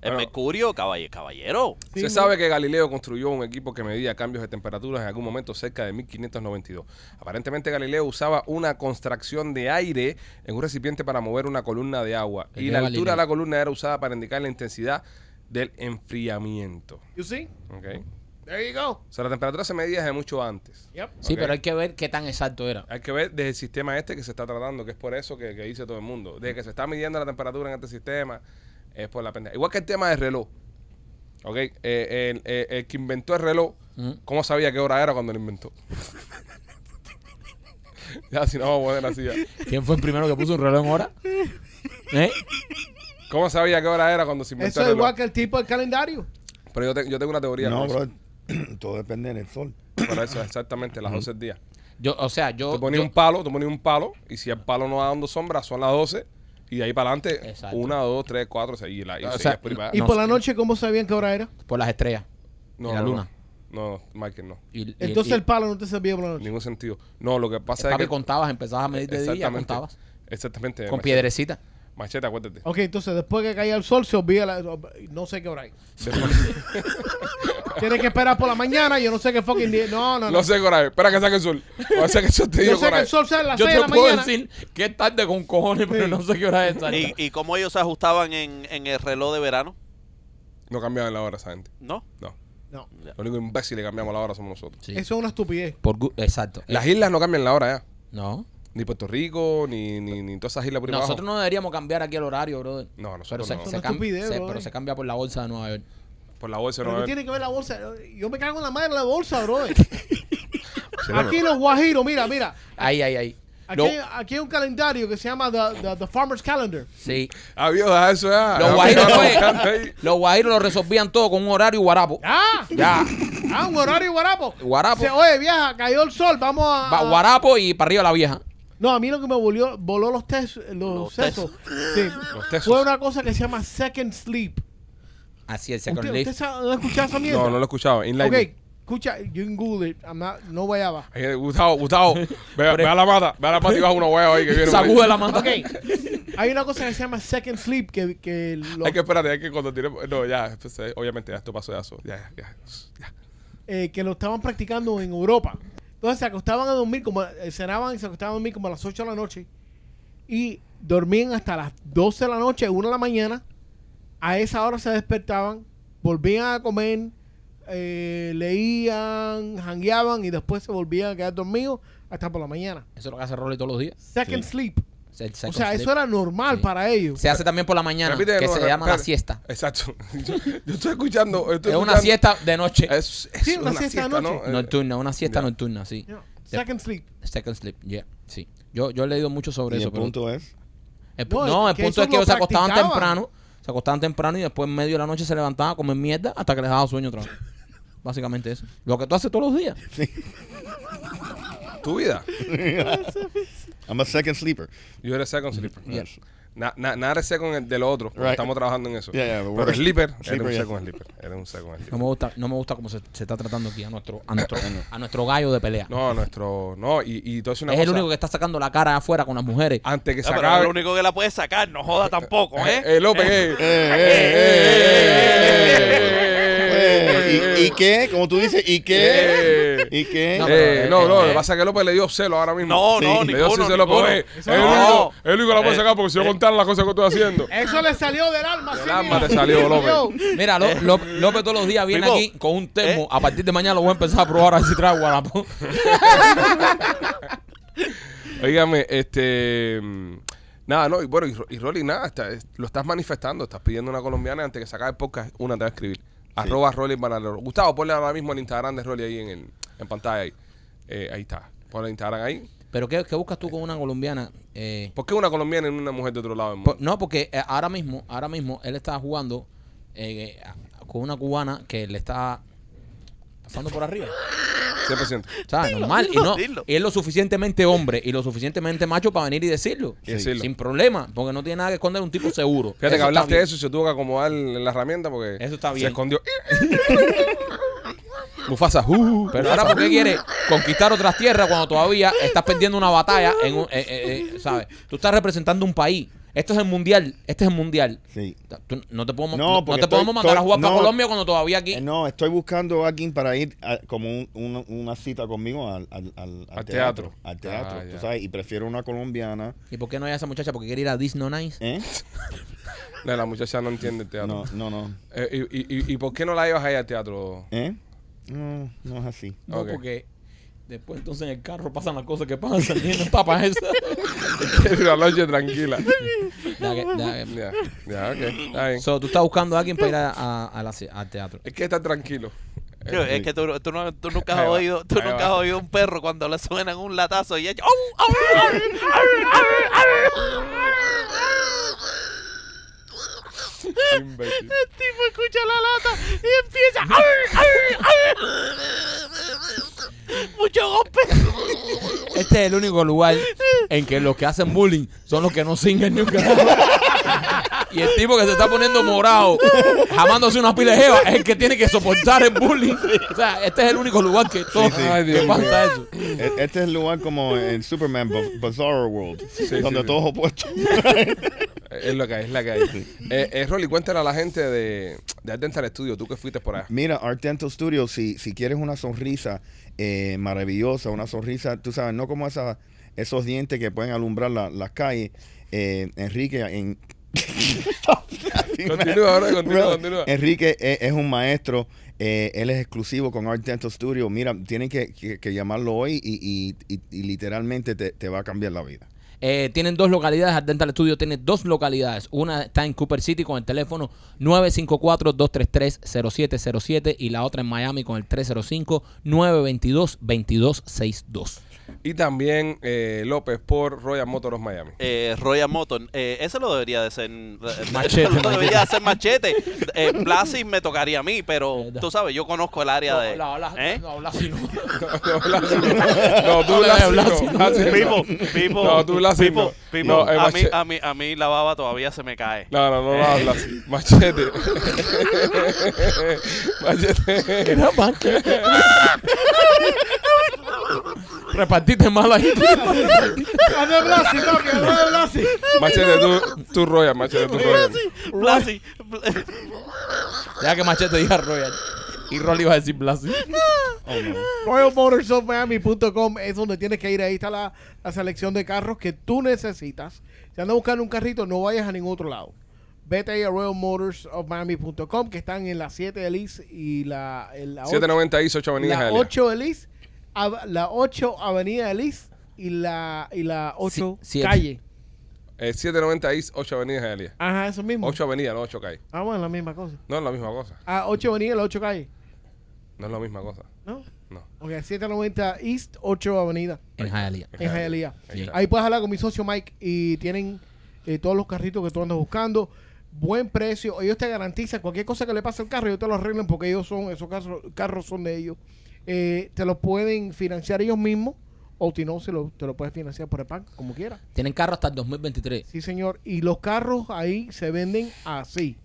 El Bueno. mercurio, caballe- caballero. Sí, Se sabe que Galileo construyó un equipo que medía cambios de temperaturas en algún momento cerca de 1592. Aparentemente Galileo usaba una contracción de aire en un recipiente para mover una columna de agua y la altura de la columna era usada para indicar la intensidad del enfriamiento. You see? ¿ok? There you go. O sea, la temperatura se medía desde mucho antes. Yep. Sí, pero hay que ver qué tan exacto era. Hay que ver desde el sistema este que se está tratando, que es por eso que, que dice todo el mundo. Desde que se está midiendo la temperatura en este sistema, es por la pendeja. Igual que el tema del reloj. ¿Ok? Eh, el, el- el que inventó el reloj. ¿cómo sabía qué hora era cuando lo inventó? ya, si no vamos a poner así ya. ¿Quién fue el primero que puso un reloj en hora? ¿Eh? ¿Cómo sabía qué hora era cuando se inventó Eso el es reloj? igual que el tipo del calendario. Pero yo, te- yo tengo una teoría. No, con eso. bro. Todo depende del sol. Por eso, exactamente, las 12 del día. Yo, o sea, yo. Tú ponías yo- un palo, tú ponías un palo, y si el palo no va dando sombra, son las 12, y de ahí para adelante, Exacto. una, dos, tres, cuatro, seis, y la, y O seguías sea, por ahí para Y No por la noche, ¿cómo sabían qué hora era? por las estrellas. No, y la no, luna. No, no, Michael, no. Y, y- Entonces y- el palo no te servía por la noche. Ningún sentido. No, lo que pasa es es que que. contabas, empezabas a medir de día, contabas. Exactamente. Con machete. piedrecita. Machete, acuérdate. Ok, entonces después que caía el sol se olvida la... No sé qué hora hay. Tienes que esperar por la mañana, yo no sé qué fucking día. No, no, no. No sé, Coraje. Espera que saque el sol. No sé que el sol te yo digo, sé que el sol sale a las Yo 6 te de la puedo mañana. decir que es tarde con cojones, pero Sí. no sé qué hora es exacta. ¿Y, ¿Y cómo ellos se ajustaban en, en el reloj de verano? No cambiaban la hora esa gente. ¿No? No. No, Lo único imbécil que cambiamos la hora somos nosotros. Sí. eso es una estupidez. Por gu- exacto. Las islas no cambian la hora ya. no. Ni Puerto Rico, ni, ni, ni todas esas islas por ahí Nosotros abajo. no deberíamos cambiar aquí el horario, brother. No, Pero nosotros se, no. se Una cam- estupidez, se- brother. pero se cambia por la bolsa de Nueva York. Por la bolsa Pero no ¿qué hay- tiene que ver la bolsa? Yo me cago en la madre de la bolsa, bro. No, Aquí los guajiros, mira, mira. Ahí, ahí, ahí. Aquí, hay, aquí hay un calendario que se llama The, the, the Farmer's Calendar. sí. Ah, viejo, deja eso ya. Los Ya, guajiros, los guajiros lo resolvían todo con un horario guarapo. ¡Ah! Ya. ¡Ah, un horario guarapo! Guarapo. Dice, Oye, vieja, cayó el sol, vamos a... Va- guarapo y para arriba la vieja. No, a mí lo que me volvió, voló los, tes, los, Los sesos. Sí. Los tesos. Fue una cosa que se llama second sleep. Así el second ¿Usted, usted no ha escuchado esa mierda? No, no lo he escuchado. Inline. Ok, escucha, you can Google it. I'm not- no voy a va. Eh, Gustavo, Gustavo, ve, ve a la mata, ve a la mata y baja unos huevos ahí que viene. Sacude la manta. Ok. Hay una cosa que se llama second sleep que, que lo- Hay que esperarte, hay que cuando tire. No, ya, pues, eh, obviamente, ya esto pasó Ya, ya, ya. ya. eh, que lo estaban practicando en Europa. Entonces se acostaban a dormir, como eh, cenaban y se acostaban a dormir como a las 8 de la noche. Y dormían hasta las 12 de la noche, 1 de la mañana. A esa hora se despertaban, volvían a comer, eh, leían, jangueaban y después se volvían a quedar dormidos hasta por la mañana. Eso es lo que hace Rolly todos los días. Second Sí. sleep. El O sea, sleep. eso era normal Sí. para ellos. Se hace también por la mañana, Repite que se llama la siesta. Exacto. Yo, yo estoy escuchando. estoy Es una siesta de noche. Es, es Sí, una siesta de noche. Eh, Nocturna, una siesta nocturna, sí. Yeah. Second sleep. Second sleep, yeah, sí. Yo, yo he leído mucho sobre Y eso. el pero- punto es. el No, no, el que punto es que lo ellos se acostaban temprano, se acostaban temprano y después en medio de la noche se levantaban a comer mierda hasta que les daba sueño otra vez. Básicamente eso. Lo que tú haces todos los días. Tu vida. I'm a second sleeper. Yo era second sleeper. Yes. Na- na- nada de second el de lo otro. Right. Estamos trabajando en eso. Yeah, yeah, Pero sleeper, era sleeper, un. Era un second No me gusta, no me gusta cómo se, se está tratando aquí a nuestro, a nuestro, a nuestro gallo de pelea. No, nuestro. No, y, y todo es una es cosa. el único que está sacando la cara afuera con las mujeres. Antes que se No, pero acabe. es lo único que la puede sacar, no joda tampoco, ¿eh? Eh, López, eh. Eh, eh, eh, eh, eh, ¿Y, y qué? Como tú dices, ¿y qué? Eh. ¿Y qué? No, Eh, no, eh, no, eh, lo que pasa es que López le dio celo ahora mismo. No, no, Le dio celo, ninguno. Eso el no. único, que la puede Eh, sacar porque si yo contara las cosas que estoy haciendo. Eso le salió del alma. Del sí, alma mira. te salió, López. Mira, Ló- Ló- López todos los días viene aquí con un termo. ¿eh? A partir de mañana lo voy a empezar a probar a ver si trae guarapo. Oígame, este. mm, Nada, no, y bueno, y, Ro- y Rolly, nada, está- es- lo estás manifestando, estás pidiendo a una colombiana antes que se acabe el podcast, una te va a escribir. Arroba Rolly. Gustavo, ponle ahora mismo el Instagram de Rolly ahí en, el- en pantalla ahí. Eh, ahí está. Ponle el Instagram ahí. Pero ¿qué, qué buscas tú con una colombiana? Eh, ¿Por qué una colombiana y una mujer de otro lado del no, porque eh, ahora mismo, ahora mismo él está jugando eh, con una cubana que le está pasando por arriba. 100%. ¿Sabes? Normal. y, no, dilo. y es lo suficientemente hombre y lo suficientemente macho para venir y decirlo. Y decirlo. Sin problema, porque no tiene nada que esconder un tipo seguro. Fíjate que está hablaste de eso y se tuvo que acomodar la herramienta porque Eso está se bien. escondió. Mufasa, uh, Pero ahora, ¿por qué quieres conquistar otras tierras cuando todavía estás perdiendo una batalla? En un, eh, eh, eh, ¿Sabes? Tú estás representando un país. Esto es el mundial. Este es el mundial. Sí. Tú- no te podemos, No, no, no porque te estoy- podemos mandar a estoy- jugar para no. Colombia cuando todavía aquí. Eh, no, estoy buscando a alguien para ir a- como un- una, una cita conmigo al, al, al- teatro. teatro. Al teatro, Ah, tú ya. sabes, y prefiero una colombiana. ¿Y por qué no hay esa muchacha? Porque quiere ir a Disney Nice. ¿Eh? No, la muchacha no entiende el teatro. No, no, no. Eh, y, y- y- y por qué no la llevas ahí al teatro? ¿Eh? No, no es así. No, Ok. porque después entonces en el carro pasan las cosas que pasan. Y no ir a la noche tranquila. Ya que- ya que- Ya, ya, ok. Está bien. So, tú estás buscando a alguien para ir a, a- a la- al teatro. Es que está tranquilo. Tío, es que tú, tú no- tú nunca Ahí has va, oído, tú ahí nunca va. has oído un perro cuando le suenan un latazo y ella. ¡Au, Imbécil. El tipo escucha la lata y empieza. Mucho golpe. Este es el único lugar en que los que hacen bullying son los que no singen ni un carajo. Y el tipo que se está poniendo morado, jamándose una pila de jeva, es el que tiene que soportar el bullying. O sea, este es el único lugar que todo sí. Ay, Dios pasa eso. E- Este es el lugar como en Superman Bizarro World, donde todos opuestos. Es lo que hay, es la que hay. Eh, eh, Rolly, cuéntale a la gente de, de Art Dental Studio, tú que fuiste por allá. Mira, Art Dental Studio, si, si quieres una sonrisa eh, maravillosa, una sonrisa, tú sabes, no como esa, esos dientes que pueden alumbrar la- las calles, eh, Enrique en... Continúa, ahora, continúa, Bro, continúa. Enrique es, es un maestro Eh, él es exclusivo con Art Dental Studio. Mira, tienen que, que- que llamarlo hoy y, y- y- y literalmente te, te va a cambiar la vida. Eh, tienen dos localidades, Art Dental Studio tiene dos localidades. Una está en Cooper City con el teléfono 954-233-0707 y la otra en Miami con el 305-922-2262. Y también eh, López por Royal Motors Miami. Eh, Royal Motor, eh, ese lo debería de ser eh, Machete, lo debería de ser machete. Eh, Blasi me tocaría a mí, pero Eh, tú sabes, yo conozco el área de. ¿eh? no, Blasi no. No, Blasi no. No, tú No Blasi no. no. Blasi no. Pipo, Pipo, No, tú Blasi Pipo, no. Pipo, No, eh, a, mí, a, mí, a mí la baba todavía se me cae. No, no, no, no, Blasi. Machete. Machete. Era machete. Repartiste mal ahí. Ande Ah, Blasi, de Blasi. Machete, tú, tú Royal, Machete, tú Royal. Blasi, Ya que Machete diga Royal. Y Rolly iba a decir Blasi. RoyalMotorsofMiami.com es donde tienes que ir. Ahí está la, la selección de carros que tú necesitas. Si andas buscando un carrito, no vayas a ningún otro lado. Vete ahí a RoyalMotorsofMiami.com que están en la 7 de Liz y la, en la 8, 790 East 8 Avenida la Hialeah. 8 de Liz, la 8 Avenida de Liz y la, y la 8 Sí, siete. calle. Eh, 790 East 8 Avenida Hialeah. Ajá, eso mismo. 8 Avenida, no 8 calle. Ah, bueno, la misma cosa. No es la misma cosa. Ah, 8 Avenida y la 8 calle. No es la misma cosa. ¿No? No. Ok, 790 East 8 Avenida. En Hialeah. en Hialeah. Ahí está. Ahí puedes hablar con mi socio Mike y tienen eh, todos los carritos que tú andas buscando. Buen precio. Ellos te garantizan cualquier cosa que le pase al carro, ellos te lo arreglan porque ellos son, esos carros, carros son de ellos. Eh, te lo pueden financiar ellos mismos o si no, se lo, te lo puedes financiar por el banco, como quieras. Tienen carro hasta el 2023. Sí, señor. Y los carros ahí se venden así,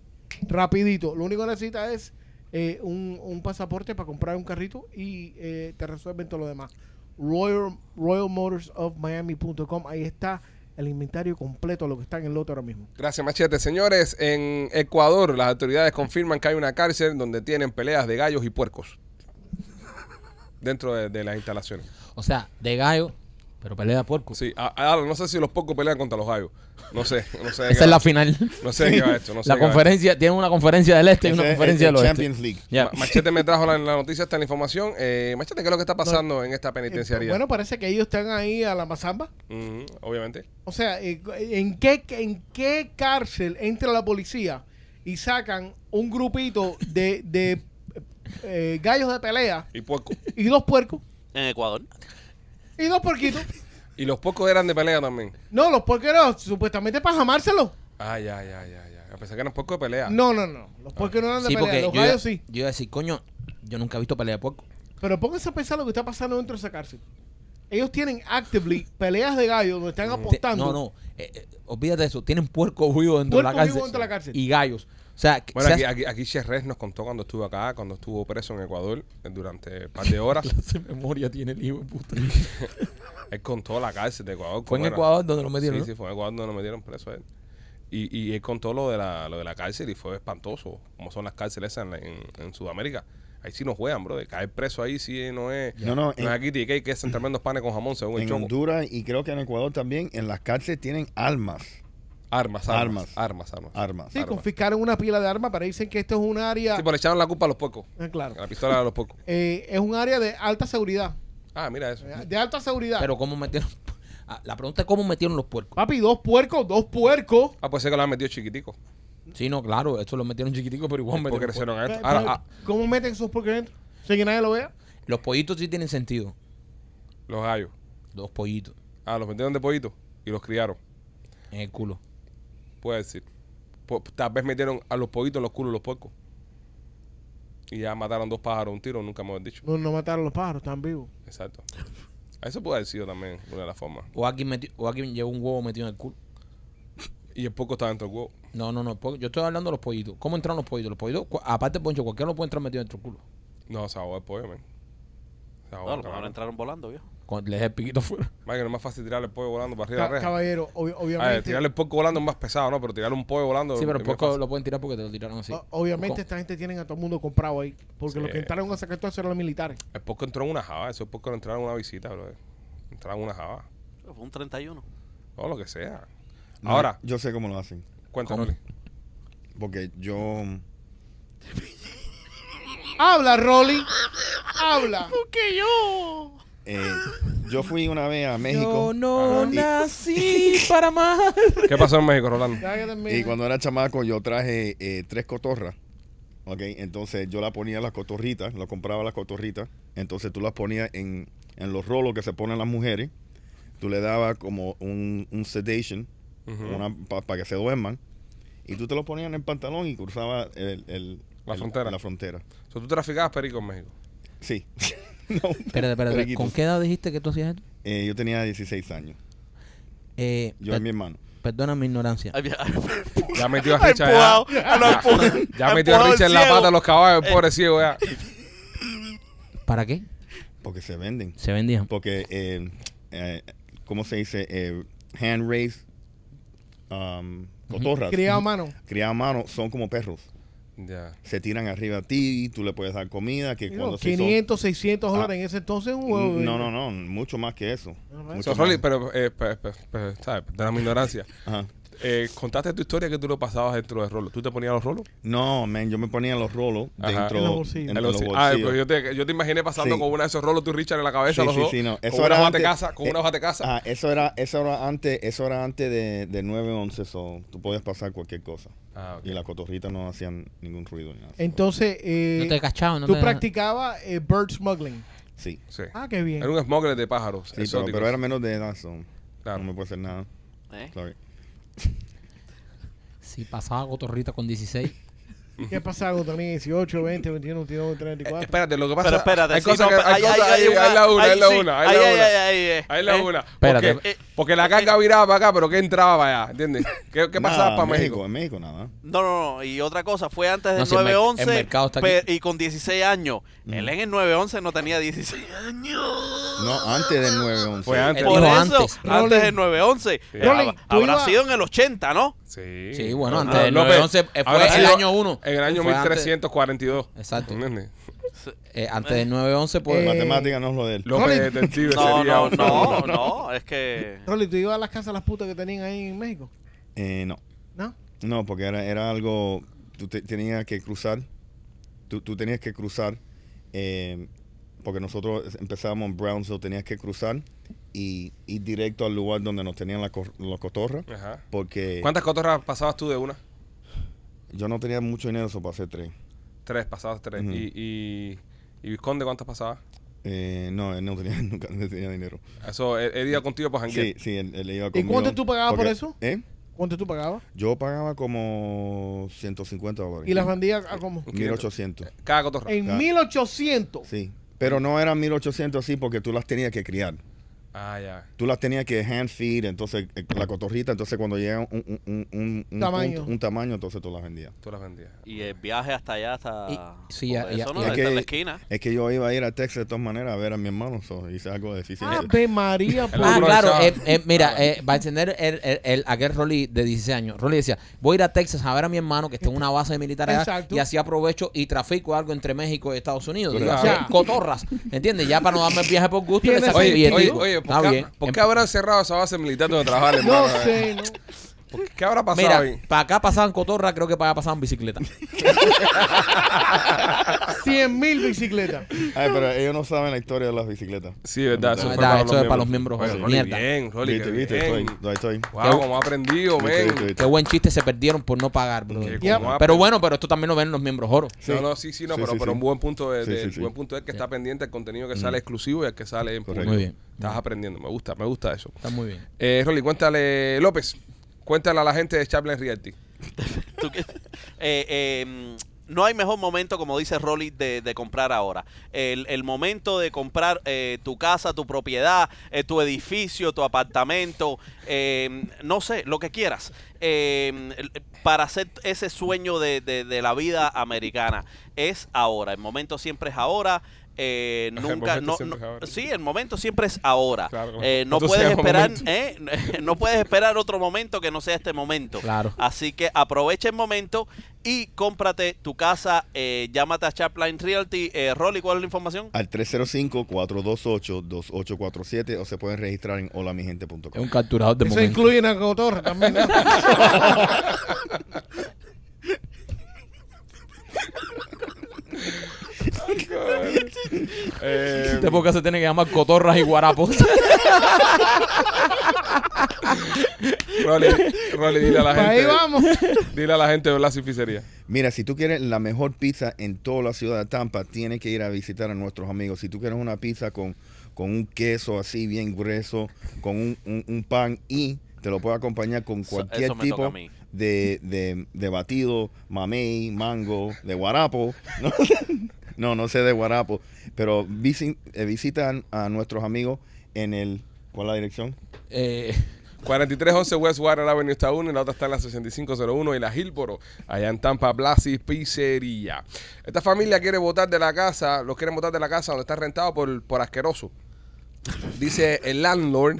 rapidito. Lo único que necesitas es eh, un, un pasaporte para comprar un carrito y eh, te resuelven todo lo demás. Royal, RoyalMotorsOfMiami.com. Ahí está el inventario completo de lo que está en el lote ahora mismo. Gracias, Machete. Señores, en Ecuador las autoridades confirman que hay una cárcel donde tienen peleas de gallos y puercos. Dentro de, de las instalaciones. O sea, de gallo, pero pelea de puerco. Sí, a- no sé si los puercos pelean contra los gallos. No sé, no sé. de qué Esa es la va- final. No sé de qué va esto. No sé la de qué va conferencia, tienen una conferencia del este y Ese una es conferencia el del oeste. Champions League. Ya. Ma- Machete me trajo la, la noticia, esta la información. Eh, Machete, ¿qué es lo que está pasando en esta Eh, penitenciaría? bueno, parece que ellos están ahí a la mazamba. Ujú, obviamente. O sea, eh, ¿en qué, ¿en qué cárcel entra la policía y sacan un grupito de, de eh, gallos de pelea Y puerco. y dos puercos? en Ecuador. Y dos puerquitos. Y los puercos eran de pelea también. No, los puercos eran supuestamente para jamárselos. Ah, ya, ya, ya, ya. A pesar que eran puercos de pelea. No, no, no. Los puercos no eran de Sí, pelea. porque Los yo, iba- gallos sí. yo iba a decir, coño, yo nunca he visto pelea de puerco. Pero pónganse a pensar lo que está pasando dentro de esa cárcel. Ellos tienen actively peleas de gallos donde están Te- apostando. no, no, eh, eh, olvídate de eso. Tienen puerco vivo dentro de la Puerco cárcel. vivo dentro de la cárcel. Y gallos. O sea, Bueno, se aquí, aquí, aquí Cherres nos contó cuando estuvo acá, cuando estuvo preso en Ecuador eh, durante un par de horas. clase de memoria tiene el hijo de puta. él contó la cárcel de Ecuador. Fue en era. Ecuador donde lo metieron. Sí, ¿no? sí, fue en Ecuador donde lo metieron preso a él. Y, y él contó lo de, la, lo de la cárcel y fue espantoso, como son las cárceles esas en, la- en, en Sudamérica. Ahí sí no juegan, bro. Caer preso ahí sí no es. No, no, no en- es aquí que es tremendos panes con jamón según el En choco. Honduras y creo que en Ecuador también, en las cárceles tienen armas. Armas, armas, Armas. armas, armas. Armas. Sí, armas. confiscaron una pila de armas, pero dicen que esto es un área. Sí, pero le echaron la culpa a los puercos. Ah, claro. La pistola de los puercos. Eh, es un área de alta seguridad. Ah, mira eso. De alta seguridad. Pero ¿cómo metieron? Ah, La pregunta es cómo metieron los puercos. Papi, dos puercos, dos puercos. Ah, pues sé que lo han metido chiquitico. Sí, no, claro, eso lo metieron chiquitico, pero igual Porque metieron crecieron a Eh, esto. Ahora, pero, ah, ¿Cómo meten esos puercos dentro? Sin que nadie lo vea. Los pollitos sí tienen sentido. los gallos. Dos pollitos Ah, los metieron de pollito y los criaron. en el culo. Puede decir. Tal vez metieron a los pollitos en los culos de los puercos. Y ya mataron dos pájaros un tiro, nunca hemos dicho. No, no mataron los pájaros, están vivos. Exacto. Eso puede haber sido también una de las formas. O alguien, metió, o alguien llevó un huevo metido en el culo. Y el puerco está dentro del huevo. No, no, no. Yo estoy hablando de los pollitos. ¿Cómo entraron los pollitos? Los pollitos, aparte, Poncho, cualquiera lo puede entrar metido dentro del culo. No, se ahogó el pollo, man. Se ahogó, No, a lo mejor cabrón. entraron volando, viejo. Con, le el piquito fuera. Vaya que no es más fácil tirar el pollo volando para arriba de Ca- la reja. caballero, obvi- A ver, obviamente. tirarle el puerco volando es más pesado, ¿no? Pero tirarle un pollo volando. Sí, pero es el bien poco fácil. lo pueden tirar porque te lo tiraron así. o- obviamente ¿Cómo? esta gente tienen a todo el mundo comprado ahí. Porque Sí. los que entraron a sacar todo eso eran los militares. El puerco entró en una java. Eso es porque no entraron en una visita, bro. Entraron en una java. Fue un 31. O lo que sea. No, Ahora, Yo sé cómo lo hacen. cuéntanos. ¿Cómo? Porque yo. Habla, Rolly. Habla. que yo. Eh, yo fui una vez a México. Yo no Ajá. Nací para amar. ¿Qué pasó en México, Rolando? Y cuando era chamaco yo traje eh, tres cotorras. Ok, entonces yo la ponía las cotorritas, la compraba las cotorritas. Entonces tú las ponías en, en los rolos que se ponen las mujeres. Tú le dabas como un, un sedation para que se duerman. Y tú te lo ponías en el pantalón y cruzaba el, el- La el- frontera. La frontera. O sea, tú traficabas perico en México. Sí. no, Espérate, espérate. ¿Con qué edad dijiste que tú hacías esto? Eh, yo tenía 16 años. Eh, Yo y mi hermano. Perdona mi ignorancia. Ya metió a Richard. empujado. Ya, no, empuja- ya metió a Richard en la pata a los caballos, el pobre ciego ya. ¿Para qué? Porque se venden. Se vendían. Porque, eh, eh, ¿cómo se dice? Eh, hand raised um, cotorras. Criado a mano. Criadas a mano son como perros. Ya. Se tiran arriba a ti, tú le puedes dar comida. Que cuando se hizo- 500, 600 Ah. dólares en ese entonces un huevo. No, no, no, mucho más que eso. Ajá. Mucho So, Rolly, más. pero, eh, pe- pe- pe- ¿sabes? Perdona mi ignorancia. Ajá. Eh, contaste tu historia que tú lo pasabas dentro de Rolo. ¿Tú te ponías los rolos? No, man, yo me ponía los rolos Ajá. dentro En los bolsillos. en los los- bolsillos. ah, pues yo te, yo te imaginé pasando Sí. con una de esos rolos tú Richard en la cabeza Sí, los sí, dos. sí, no. Con Eso una era hoja de antes- casa, con eh, una hoja de casa. Ajá, eso era, eso era antes, eso era antes de, de 9-11, so, tú podías pasar cualquier cosa. Ah, ok. Y las cotorritas no hacían ningún ruido ni nada. Entonces, eh, No te cachaban, no tú te... practicabas eh, bird smuggling. Sí, Sí. Ah, qué bien. Era un smuggler de pájaros. sí pero, pero era menos de edad, so, Claro. no me puede hacer nada. ¿Eh? Sorry. Si pasaba cotorrita con 16. ¿Qué pasa cuando tenía 18, 20, 21, 22, Eh, 34? espérate, lo que pasa Pero espérate, hay sí, cosas no, que hay ay, cosas ay, ahí, ay, ahí la una, ay, ahí la una, ahí ay, la una. ay, ay, eh, Ahí la eh. una. Espérate. Porque, porque la carga viraba para acá, pero que entraba para allá, ¿entiendes? ¿Qué, qué pasaba Nada, para México? En México nada. No, no, no. Y otra cosa, fue antes No, del si el mer- 9-11 el mercado está pe- aquí. y con 16 años. Él en el 9-11 no tenía 16 años. No, antes del 9-11. Fue antes. Por eso, antes. antes, del 9-11. Sí. Tú Habrá sido en el 80, ¿no? Sí. Sí, bueno, antes del López, 9-11 fue el año 1. En el año Fue antes- 1342. Exacto. ¿Entiendes? Eh, antes del 9-11, pues... Eh, Matemática no es lo de él. López Rolly. Detective No, sería no, no. Es que. Rolly, ¿tú ibas a las casas de las putas que tenían ahí en México? Eh, no. ¿No? No, porque era, era algo, tú te- tenías que cruzar, tú, tú tenías que cruzar, eh, porque nosotros empezábamos en Brownsville, tenías que cruzar y ir directo al lugar donde nos tenían la, cor- la cotorra, Ajá. porque ¿Cuántas cotorras pasabas tú de una? Yo no tenía mucho dinero eso para hacer tres. Tres, pasabas tres. Y, y, ¿Y Vizconde cuántas pasabas? Eh, no, él no tenía, nunca no tenía dinero. Eso, él, él iba contigo para janguear. Sí, sí, él, él iba ¿Y conmigo. cuánto tú pagabas por eso? ¿Eh? ¿Cuánto tú pagabas? Yo pagaba como 150 dólares. ¿Y las vendías a cómo? 1800. Cada cotorra. En Ah. 1800. Sí. Pero no eran 1800 así porque tú las tenías que criar. Ah, ya. tú las tenías que hand feed, entonces eh, la cotorrita, entonces cuando llega un, un, un, Tamaño. un tamaño, entonces tú las vendías. Tú las vendías. Y el viaje hasta allá, hasta. Y- sí, ya- ya- eso, ¿no? Está que- en la esquina. Es que yo iba a ir a Texas de todas maneras a ver a mi hermano, so, hice algo de eficiencia. Ave María. Por- Ah, otro claro. eh, eh, mira, eh, va a entender el, el, el- aquel Rolly de 16 años. Rolly decía, voy a ir a Texas a ver a mi hermano que está en una base militar allá Exacto. y así aprovecho y trafico algo entre México y Estados Unidos. Digo, Correcto. así, cotorras, ¿entiendes? Ya para no darme el viaje por gusto, le saco el Oye, oye, oye, ¿por Está qué, bien. ¿por qué habrán cerrado esa base militar donde trabajar, No hermano? sé, ¿no? ¿Por ¿Qué habrá pasado Mira, ahí? para acá pasaban cotorras, creo que para allá pasaban bicicleta. 100 mil bicicletas. Ay, pero ellos no saben la historia de las bicicletas. Sí, verdad. Eso, No, fue verdad, eso es para los miembros. Rolly, Mierda. bien, Rolly, Viste, qué viste, bien. estoy, ahí estoy. Wow, como ha aprendido, Viste, men. viste, viste. Qué buen chiste se perdieron por no pagar, bro. Que Ya. como ha Pero bueno, pero esto también lo ven los miembros oro. Sí. No, no, sí, sí, no, Sí, pero, sí, pero sí. un buen punto de, Sí, de- sí, sí. buen punto es que Sí. está pendiente el contenido que sale exclusivo y el que sale en Correcto. público. Muy bien. Estás aprendiendo, me gusta, me gusta eso. Está muy bien. Eh, Rolly, cuéntale, López, cuéntale a la gente de Chaplin Realty. Eh, eh, no hay mejor momento, como dice Rolly, de, comprar ahora. El, momento de comprar eh, tu casa, tu propiedad, eh, tu edificio, tu apartamento, eh, no sé, lo que quieras, el- para hacer ese sueño de la vida americana. Es ahora, el momento siempre es ahora. Eh, nunca, no, es sí, el momento siempre es ahora. Claro. Eh, no ¿Cuánto se puedes esperar? ¿eh? no puedes esperar otro momento que no sea este momento. Claro. Así que aprovecha el momento y cómprate tu casa. eh, llámate a Chapline Realty. Eh, Rolly, ¿cuál es la información? Al 305-428-2847 o se pueden registrar en Es holamigente.com. un capturador de Eso momento. incluye una cotorra también. Eh, Este podcast se tiene que llamar Cotorras y Guarapos. Rolly, Rolly, dile a la Para ahí gente. vamos. Dile a la gente de Blas y Pizzería. Mira, si tú quieres la mejor pizza en toda la ciudad de Tampa, tienes que ir a visitar a nuestros amigos. Si tú quieres una pizza con, con un queso así bien grueso, con un, un- un pan y te lo puedo acompañar con Eso- cualquier eso me toca a tipo mí. De, de, de batido, mamey, mango, de guarapo. No, no, no sé de guarapo, pero eh, visitan a nuestros amigos en el... ¿Cuál es la dirección? Eh, 4311 West Water Avenue está uno y la otra está en la 6501 y la Hillboro, allá en Tampa, Blasi Pizzería. Esta familia quiere votar de la casa, los quieren votar de la casa donde está rentado por, por asqueroso. Dice el landlord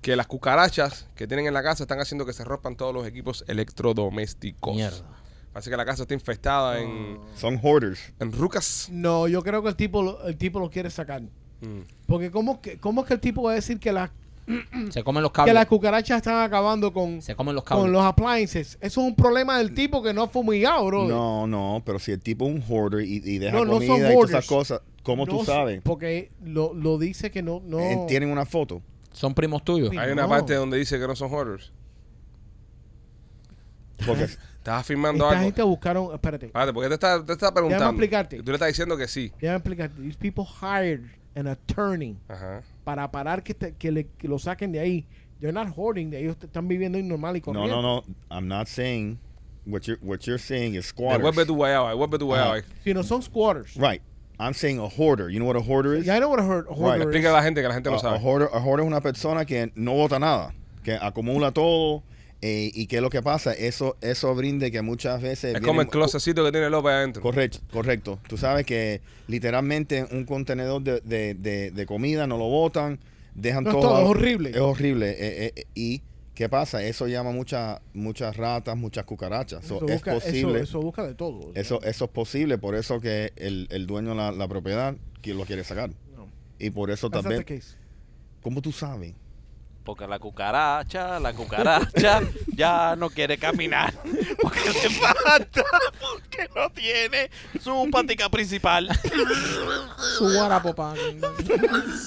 que las cucarachas que tienen en la casa están haciendo que se rompan todos los equipos electrodomésticos. mierda. Parece que la casa está infestada en, Son hoarders. en rucas. No, yo creo que el tipo, lo- el tipo lo quiere sacar. Mm. Porque ¿cómo, que, cómo es que el tipo va a decir que, las Se comen los que las cucarachas están acabando con, Se comen los cables. con los appliances? Eso es un problema del tipo que no ha fumigado, bro. No, no, pero si el tipo es un hoarder y, y deja No, no son comida y todas hoarders. esas cosas, ¿cómo No tú sé, sabes? Porque lo, lo dice que no... no Eh, Tienen una foto. Son primos tuyos. Hay una No. parte donde dice que no son hoarders. Porque Estás afirmando Esta algo. gente buscaron... Espérate. Espérate, porque te está, te está preguntando. explicarte. Y tú le estás diciendo que sí. Déjame explicarte. These people hired an attorney Ajá. para parar que, te- que, le, que lo saquen de ahí. They're not hoarding. Ellos te- están viviendo normal y no, corriente. no, no. I'm not saying what you're what you're saying is Devuelve squatters. tu guayaba, devuelve tu guayaba. Si no son squatters. Right. I'm saying a hoarder. You know what a hoarder is? Yeah, I know what a hoard- hoarder Explica a is. la gente que la gente a, no a sabe. hoarder, a hoarder es una persona que no vota nada, que acumula todo. eh, y qué es lo que pasa, eso eso brinde que muchas veces Es como el vienen- closetcito que tiene López adentro. Correcto, correcto. Tú sabes que literalmente un contenedor de, de- de- de comida no lo botan, dejan No, es todo. es horrible. Es horrible. eh, eh, y ¿qué pasa? Eso llama muchas muchas ratas, muchas cucarachas. So, Eso es busca, posible. Eso, eso busca de todo. Eso, eso es posible, por eso que el, el dueño de la, la propiedad que lo quiere sacar. No. Y por eso That's también. ¿Cómo tú sabes? Porque la cucaracha, la cucaracha ya no quiere caminar. Porque le falta, porque no tiene su patica principal. Su guarapo pa-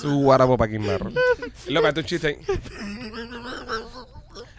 Su guarapo para Marro. López, hazte un chiste.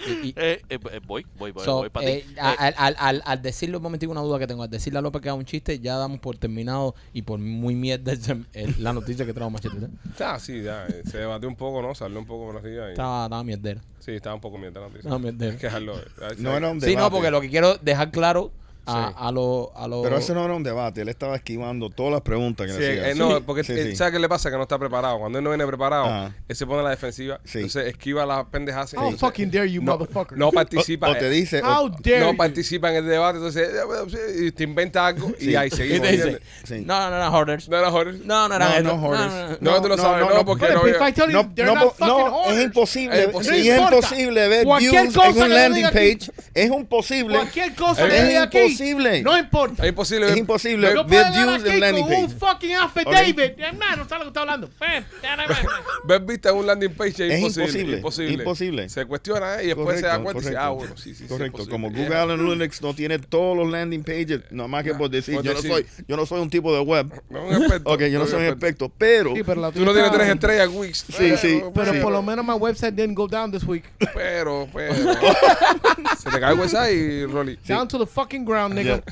Y- y- Eh, eh, eh, voy, voy, voy, So, voy para eh, ti. Eh, al, al, al, al decirle un momentico una duda que tengo, al decirle a López que haga un chiste, ya damos por terminado y por muy mierda el- la noticia que trajo Machete. ¿eh? Ah, sí, ya. eh, Se debatió un poco, ¿no? Salió un poco por arriba. Y... Estaba, estaba mierdera. Sí, estaba un poco mierda la noticia. Estaba mierdera. Hay que dejarlo. eh. No era un Sí, no, porque lo que quiero dejar claro a, Sí. a los... A los Pero eso no era un debate. Él estaba esquivando todas las preguntas que Sí, le hacían. eh, no, porque Sí, eh, sí. ¿sabes qué le pasa? Que no está preparado. Cuando él no viene preparado, Ajá. él se pone a la defensiva. Sí. Entonces esquiva las pendejas. Entonces, fucking dare you, no, motherfucker. no participa. O, o te dice. o- How dare no you. participa en el debate, entonces eh, te inventa algo y ahí Y seguimos. te dice, ¿entiendes? Sí. no, no, no, hoarders. No era Jorge. No, no No, no hoarders. No, tú lo no, sabes, no, no, no, porque no. No, no, no, hoarders. es imposible. Es imposible. No ver views en que un landing page. Es imposible. Cualquier cosa que diga aquí. Imposible. No importa. Es imposible Es imposible Yo ver puedo aquí un page. fucking affidavit. Hermano, no sabe lo que está hablando. Ven, ven, ven, ven. Ver vista en un landing page es, Es imposible, imposible, imposible. imposible. Se cuestiona eh, y después se da cuenta y dice, ah, bueno, sí, sí, correcto. Como Google Analytics no tiene todos los landing pages, nada más que Nah, por decir, por yo no soy, yo no soy un tipo de web. No es un experto. Ok, yo no soy un experto, pero Sí, pero la Tú no tienes tres estrellas, Wix. Sí, sí. Pero por lo menos my website didn't go down this week. Pero, pero. se te cae el website y Rolly. Down to the fucking ground, nigga.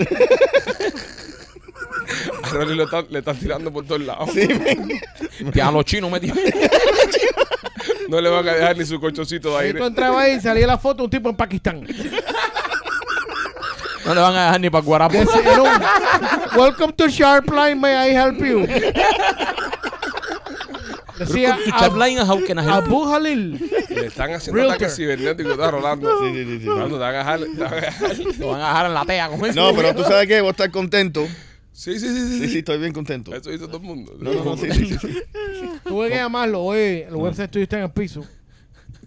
A Rolly lo están- le están tirando por todos lados. Ya los chinos me. No le van a dejar ni su colchoncito de Y aire. tú entrabas ahí y salía la foto de un tipo en Pakistán. No le van a dejar ni para guarapo. Welcome to Sharpline, may I help you? Decía? Abu Halil. Le están haciendo Realtor. ataques cibernéticos. Está Rolando. Sí, sí, sí, sí. Rolando, te van a dejar. te van a dejar. Lo van a dejar en la tea con eso. No, pero tú sabes que voy a estar contento. Sí, sí, sí, sí. Sí, sí, estoy bien contento. Eso hizo todo el mundo. No, no, no, sí, sí, sí, sí. Tuve que llamarlo, oye, el website tuyo está en el piso.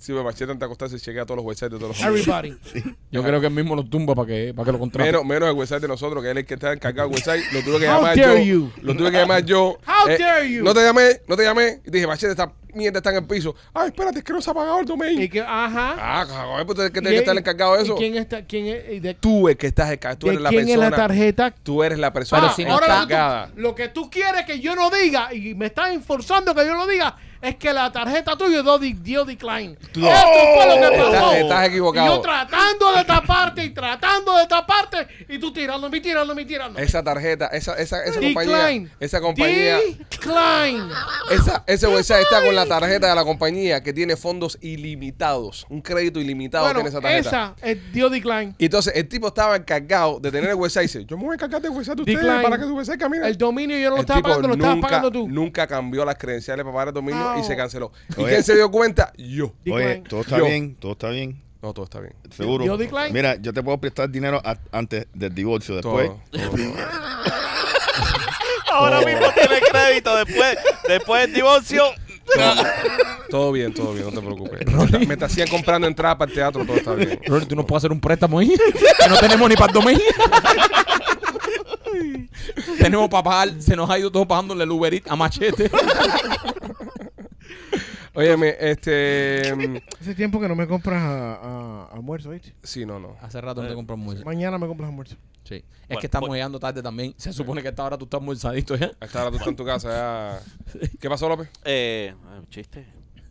Sí, me machete antes de acostarse chequea todos los websites de todos los Everybody. Yo creo que él mismo los tumba para que, para que lo contraten. Menos, menos el website de nosotros, que él es el que está encargado del website. Lo tuve que How llamar dare yo. you. Lo tuve que llamar yo. Eh, How dare you. No te llamé, no te llamé. Y dije, Machete está mierda está en el piso? Ay, espérate, es que no se ha pagado el domain. Y que, ajá. Ah, cabrón, pues tú eres que tienes que estar encargado de ¿y eso. quién está, quién es, y de, Tú el que estás encargado, tú de eres la quién persona. es la tarjeta? Tú eres la persona Pero si no ahora lo, que encargada. tú, lo que tú quieres que yo no diga y me estás enforzando que yo lo diga es que la tarjeta tuya dio, di- dio decline. Esto fue lo que pasó. Estás- estás equivocado. Y yo tratando de taparte y tratando de taparte y tú tirándome tirándome tirándome. Esa tarjeta, esa, esa, esa compañía, esa compañía, Decline. esa, ese website está con la tarjeta de la compañía que tiene fondos ilimitados, un crédito ilimitado Bueno, tiene esa tarjeta. esa eh, dio decline. Y entonces el tipo estaba encargado de tener el website y dice, yo me voy a encargar del website de ustedes Decline. para que su website camine. El dominio yo no lo El estaba pagando, lo estabas pagando tú. nunca cambió las credenciales para pagar el dominio No. Y se canceló. ¿Y Oye. quién se dio cuenta? Yo. Oye, todo está Yo. bien, todo está bien. No, todo está bien. Seguro. ¿Dio decline? Mira, yo te puedo prestar dinero a- antes del divorcio. Después, Todo, todo, todo. Ahora mismo tiene crédito después, después del divorcio. Todo bien, todo bien, no te preocupes. Me, me te hacían comprando entradas para el teatro, todo está bien. Rolly, tú no puedes hacer un préstamo ahí. que no tenemos ni para el domain. tenemos para pagar. Se nos ha ido todo pagándole el Uber Eats a machete. Óyeme, este... mm, Hace tiempo que no me compras a, a- almuerzo, ¿viste? Sí, no, no. Hace rato no te compras almuerzo. Mañana me compras almuerzo. Sí. Es Bueno, que estamos bueno. llegando tarde también. Se supone que a esta hora tú estás almorzadito ya. A esta hora tú estás en tu casa ya. ¿Qué pasó, López? Eh, un chiste.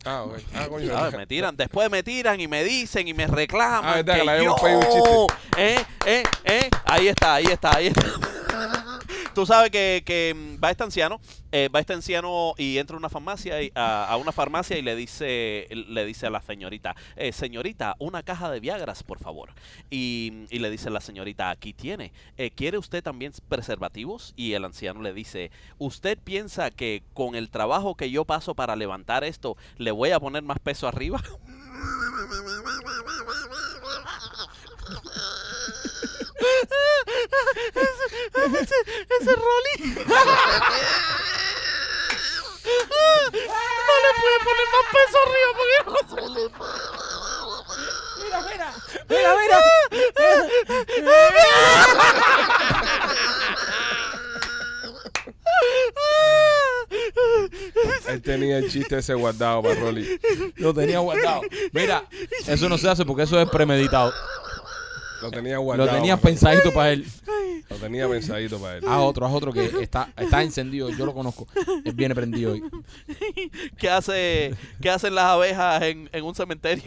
Ah, ok. Ah, coño. ¿Sabes? Me tiran, después me tiran y me dicen y me reclaman. Ah, verdad, que que le habíamos pedido un chiste. Eh, eh, eh. Ahí está, ahí está, ahí está. Tú sabes que, que mm, va este anciano, eh, va este anciano y entra a una farmacia y, a, una farmacia y le dice, le dice a la señorita, eh, señorita, una caja de Viagras, por favor. Y, y le dice la señorita, aquí tiene. Eh, ¿Quiere usted también preservativos? Y el anciano le dice, ¿usted piensa que con el trabajo que yo paso para levantar esto, le voy a poner más peso arriba? ese, ese Rolly. No le puede poner más peso arriba porque no se le Mira, mira. Él tenía el chiste ese guardado para Rolly. Lo tenía guardado. Mira, eso no se hace porque eso es premeditado. Lo tenía Lo guardado. tenía para Rolly. pensadito para él. Lo tenía pensadito para él. Haz otro, haz otro que está, está encendido. Yo lo conozco. Él viene prendido hoy. ¿Qué, hace, ¿Qué hacen las abejas en, en un cementerio?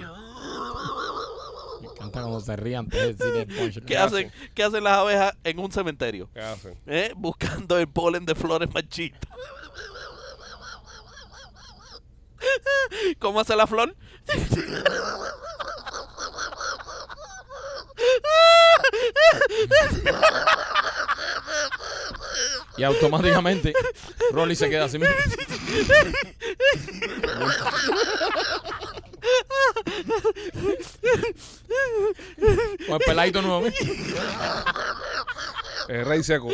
Me encanta cuando se rían antes de decir el punchline. ¿Qué hacen, ¿Qué hacen las abejas en un cementerio? ¿Qué hacen? ¿Eh? Buscando el polen de flores marchitas. ¿Cómo hace la flor? Y automáticamente Rolly se queda así mismo. Con el peladito nuevamente. El rey seco.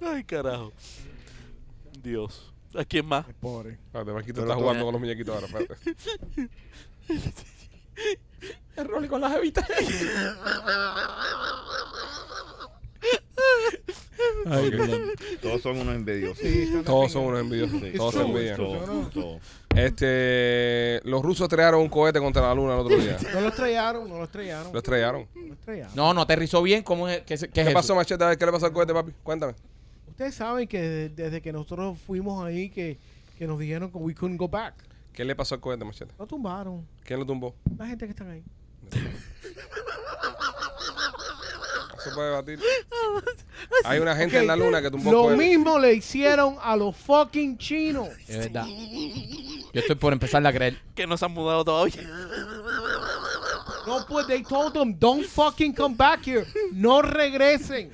Ay, carajo. Dios. ¿A quién más? Pobre. Espérate, Marquito Pero está tú- jugando con los muñequitos ahora. Espérate. El Rolly con las evitas. Ay, perdón. todos son unos envidiosos. Todos son unos envidiosos. Sí. Todos se envidian. Este, los rusos estrellaron un cohete contra la luna el otro día. No lo estrellaron, no lo estrellaron. Lo estrellaron. No lo estrellaron. No, no aterrizó bien. ¿Cómo es? ¿Qué, es- qué es ¿Qué eso? pasó, Machete? A ver, ¿qué le pasó al cohete, papi? Cuéntame. Ustedes saben que desde, desde que nosotros fuimos ahí que, que nos dijeron que we couldn't go back. ¿Qué le pasó al cohete, Machete? Lo tumbaron. ¿Quién lo tumbó? La gente que están ahí. No se puede batir. Hay una gente Ok, en la luna que tumbó Lo cohetes. mismo le hicieron a los fucking chinos. Es verdad. Yo estoy por empezarle a creer. Que no se han mudado todavía. No, pues they told them, don't fucking come back here. No regresen.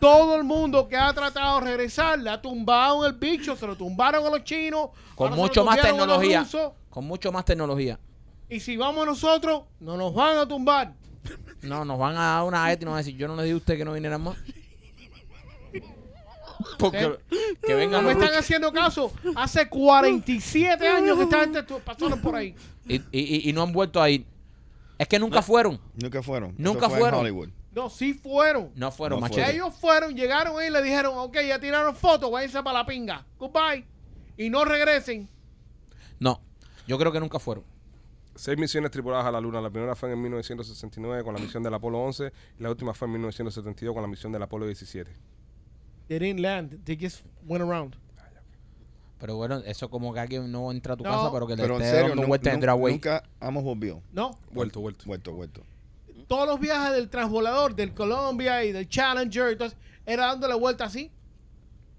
Todo el mundo que ha tratado de regresar le ha tumbado el bicho, se lo tumbaron a los chinos. Con mucho más tecnología. rusos, Con mucho más tecnología. Y si vamos nosotros, no nos van a tumbar. No, nos van a dar una ET y nos van a decir, yo no le di a usted que no vinieran más. Porque que vengan No me están haciendo caso. Hace 47 años que esta gente estu- pasaron por ahí. y, y- y no han vuelto a ir. Es que nunca fueron. Nunca fueron. Nunca Eso fue fueron. En Hollywood. No, sí fueron. No fueron No machete. Ellos fueron, llegaron ahí y le dijeron, ok, ya tiraron fotos, váyanse para la pinga. Goodbye. Y no regresen. No, yo creo que nunca fueron. Seis misiones tripuladas a la Luna. La primera fue en 1969 con la misión del Apolo 11 y la última fue en 1972 con la misión del Apolo 17. They didn't land. They just went around. Pero bueno, eso como que alguien no entra a tu No. casa, pero que le Pero esté serio, dando vueltas en nunca hemos volvido. No. Vuelto, vuelto. Vuelto, vuelto. Todos los viajes del transvolador, del Columbia y del Challenger, entonces, era dándole vuelta así.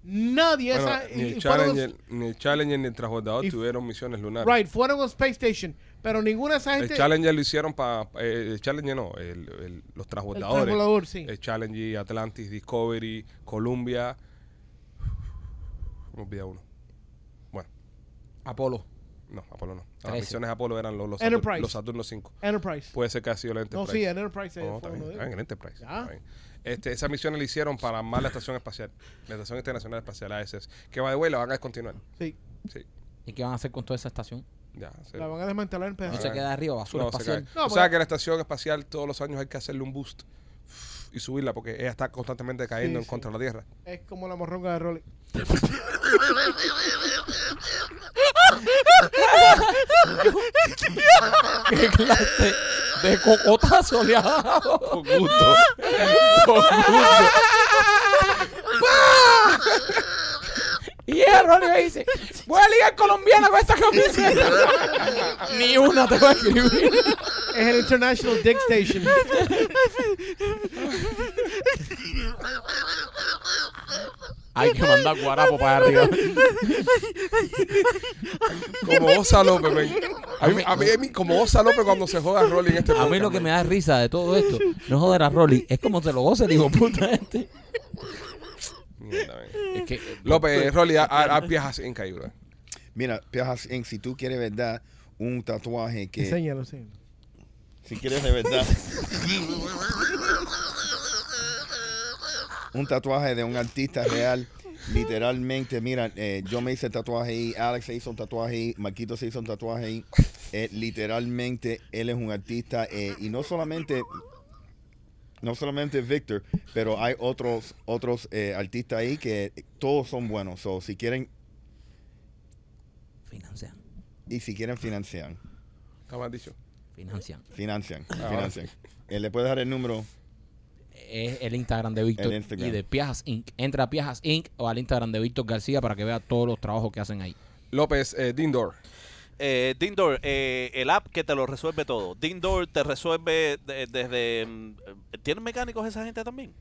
Nadie Bueno, esa. ni, el y fueron los- Challenger, ni el Challenger ni el transbordador y- tuvieron misiones lunares. Right, fueron a Space Station. Pero ninguna de esas El gente. Challenger lo hicieron para... el Challenger no, el- el- los el transbordadores. transvolador, sí. El Challenger, Atlantis, Discovery, Columbia. Me olvidé uno. Bueno, Apolo. No, Apolo no. Las misiones Apolo eran los, los, Saturn- Enterprise. los Saturno 5. Enterprise. Puede ser que ha sido el no, Enterprise. sí, en Enterprise. No, fue está bien, uno de está bien, ellos. el Enterprise. Ya. está bien. Este, esa misión la hicieron para armar la estación espacial, la Estación Internacional Espacial, ASS, que va de vuelo, la van a descontinuar. Sí, Sí, ¿Y qué van a hacer con toda esa estación? ya. sí. la van a desmantelar en No pedazos. se queda arriba, basura No, se espacial. No, o sea que la estación espacial todos los años hay que hacerle un boost y subirla porque ella está constantemente cayendo Sí, en contra de la Tierra. Es como la morronga de Rolly. ¿Qué clase de cocotazo le ha dado? Con gusto. Con gusto. Y el Rolly me dice, voy a ligar colombiana con esta camiseta. Ni una te voy a escribir. Es el International Dick Station. Hay que mandar guarapo para arriba. Como Osa López, men. A mí, a mí- a mí como Osa López cuando se joda a Rolly en este A mí podcast, lo que men. me da risa de todo esto no es joder a Rolly, es como se lo goza el hijo puta este. Mierda, men. Es que, López, Rolly, haz- haz piezas increíbles. Mira, Piajas Inc., si tú quieres verdad un tatuaje que... Enséñalo, enséñalo. Si quieres de verdad... un tatuaje de un artista real, literalmente, mira, eh, yo me hice el tatuaje ahí, Alex se hizo un tatuaje ahí, Marquito se hizo un tatuaje ahí. Eh, literalmente, él es un artista eh, y no solamente... No solamente Victor, pero hay otros otros eh, artistas ahí que todos son buenos. So, si quieren financian, y si quieren financiar, Está mal dicho. financian. financian, Ahora financian. Eh, le puedes dar el número. Es el Instagram de Víctor y de Piajas Inc. Entra a Piajas Inc. o al Instagram de Víctor García para que vea todos los trabajos que hacen ahí. López, eh, Dindor. Eh, Dindor, eh, el app que te lo resuelve todo. Dindor te resuelve de- desde... mm, ¿Tienen mecánicos esa gente también?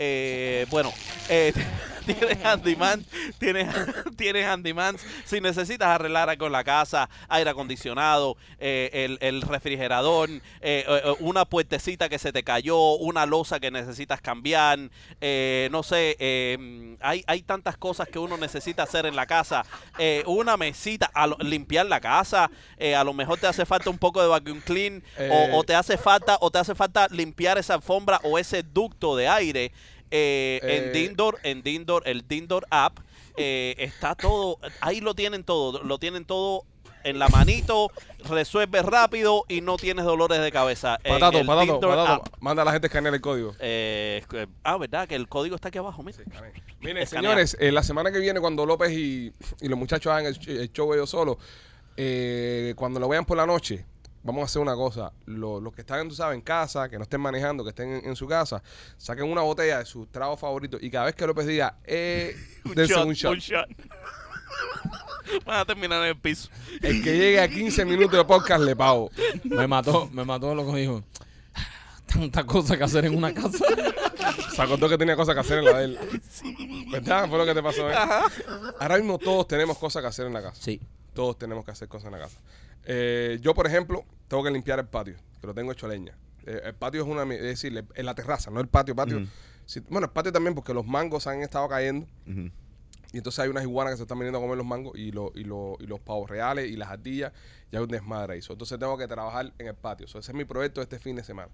Eh, bueno, eh, tienes handyman, tienes, tienes handyman. Si necesitas arreglar algo en la casa, aire acondicionado, eh, el, el refrigerador, eh, eh, eh, una puertecita que se te cayó, una losa que necesitas cambiar, eh, no sé, eh, hay, hay tantas cosas que uno necesita hacer en la casa. Eh, una mesita, a limpiar la casa, eh, a lo mejor te hace falta un poco de vacuum clean Eh. o, o te hace falta o te hace falta limpiar esa alfombra o ese ducto de aire. Eh. En Dindor, en Dindor, el Dindor app está todo, ahí lo tienen todo, lo tienen todo en la manito, resuelve rápido y no tienes dolores de cabeza. Patato, patato. Manda a la gente a escanear el código. Eh, ah, ¿verdad? Que el código está aquí abajo. Miren, Escanear. señores, eh, la semana que viene, cuando López y, y los muchachos hagan el, el show ellos solos, eh, cuando lo vean por la noche, vamos a hacer una cosa. Lo- Los que están, tú sabes, en casa, que no estén manejando, que estén en, en su casa, saquen una botella de su trago favorito y cada vez que López diga, eh, dense un shot. un shot. Van a terminar en el piso. El que llegue a 15 minutos de podcast le pago. Me mató, me mató lo que dijo. Tanta cosa que hacer en una casa. Se acordó que tenía cosas que hacer en la de él. ¿Verdad? Fue lo que te pasó. ¿eh? Ahora mismo todos tenemos cosas que hacer en la casa. Sí. Todos tenemos que hacer cosas en la casa. Eh, yo, por ejemplo, tengo que limpiar el patio, que lo tengo hecho leña. Eh, el patio es una, es decir, en la terraza, no el patio, patio. Bueno, el patio también porque los mangos han estado cayendo y entonces hay unas iguanas que se están viniendo a comer los mangos y, lo- y, lo- y los pavos reales y las ardillas y hay un desmadre ahí. So, Entonces tengo que trabajar en el patio. So, ese es mi proyecto este fin de semana.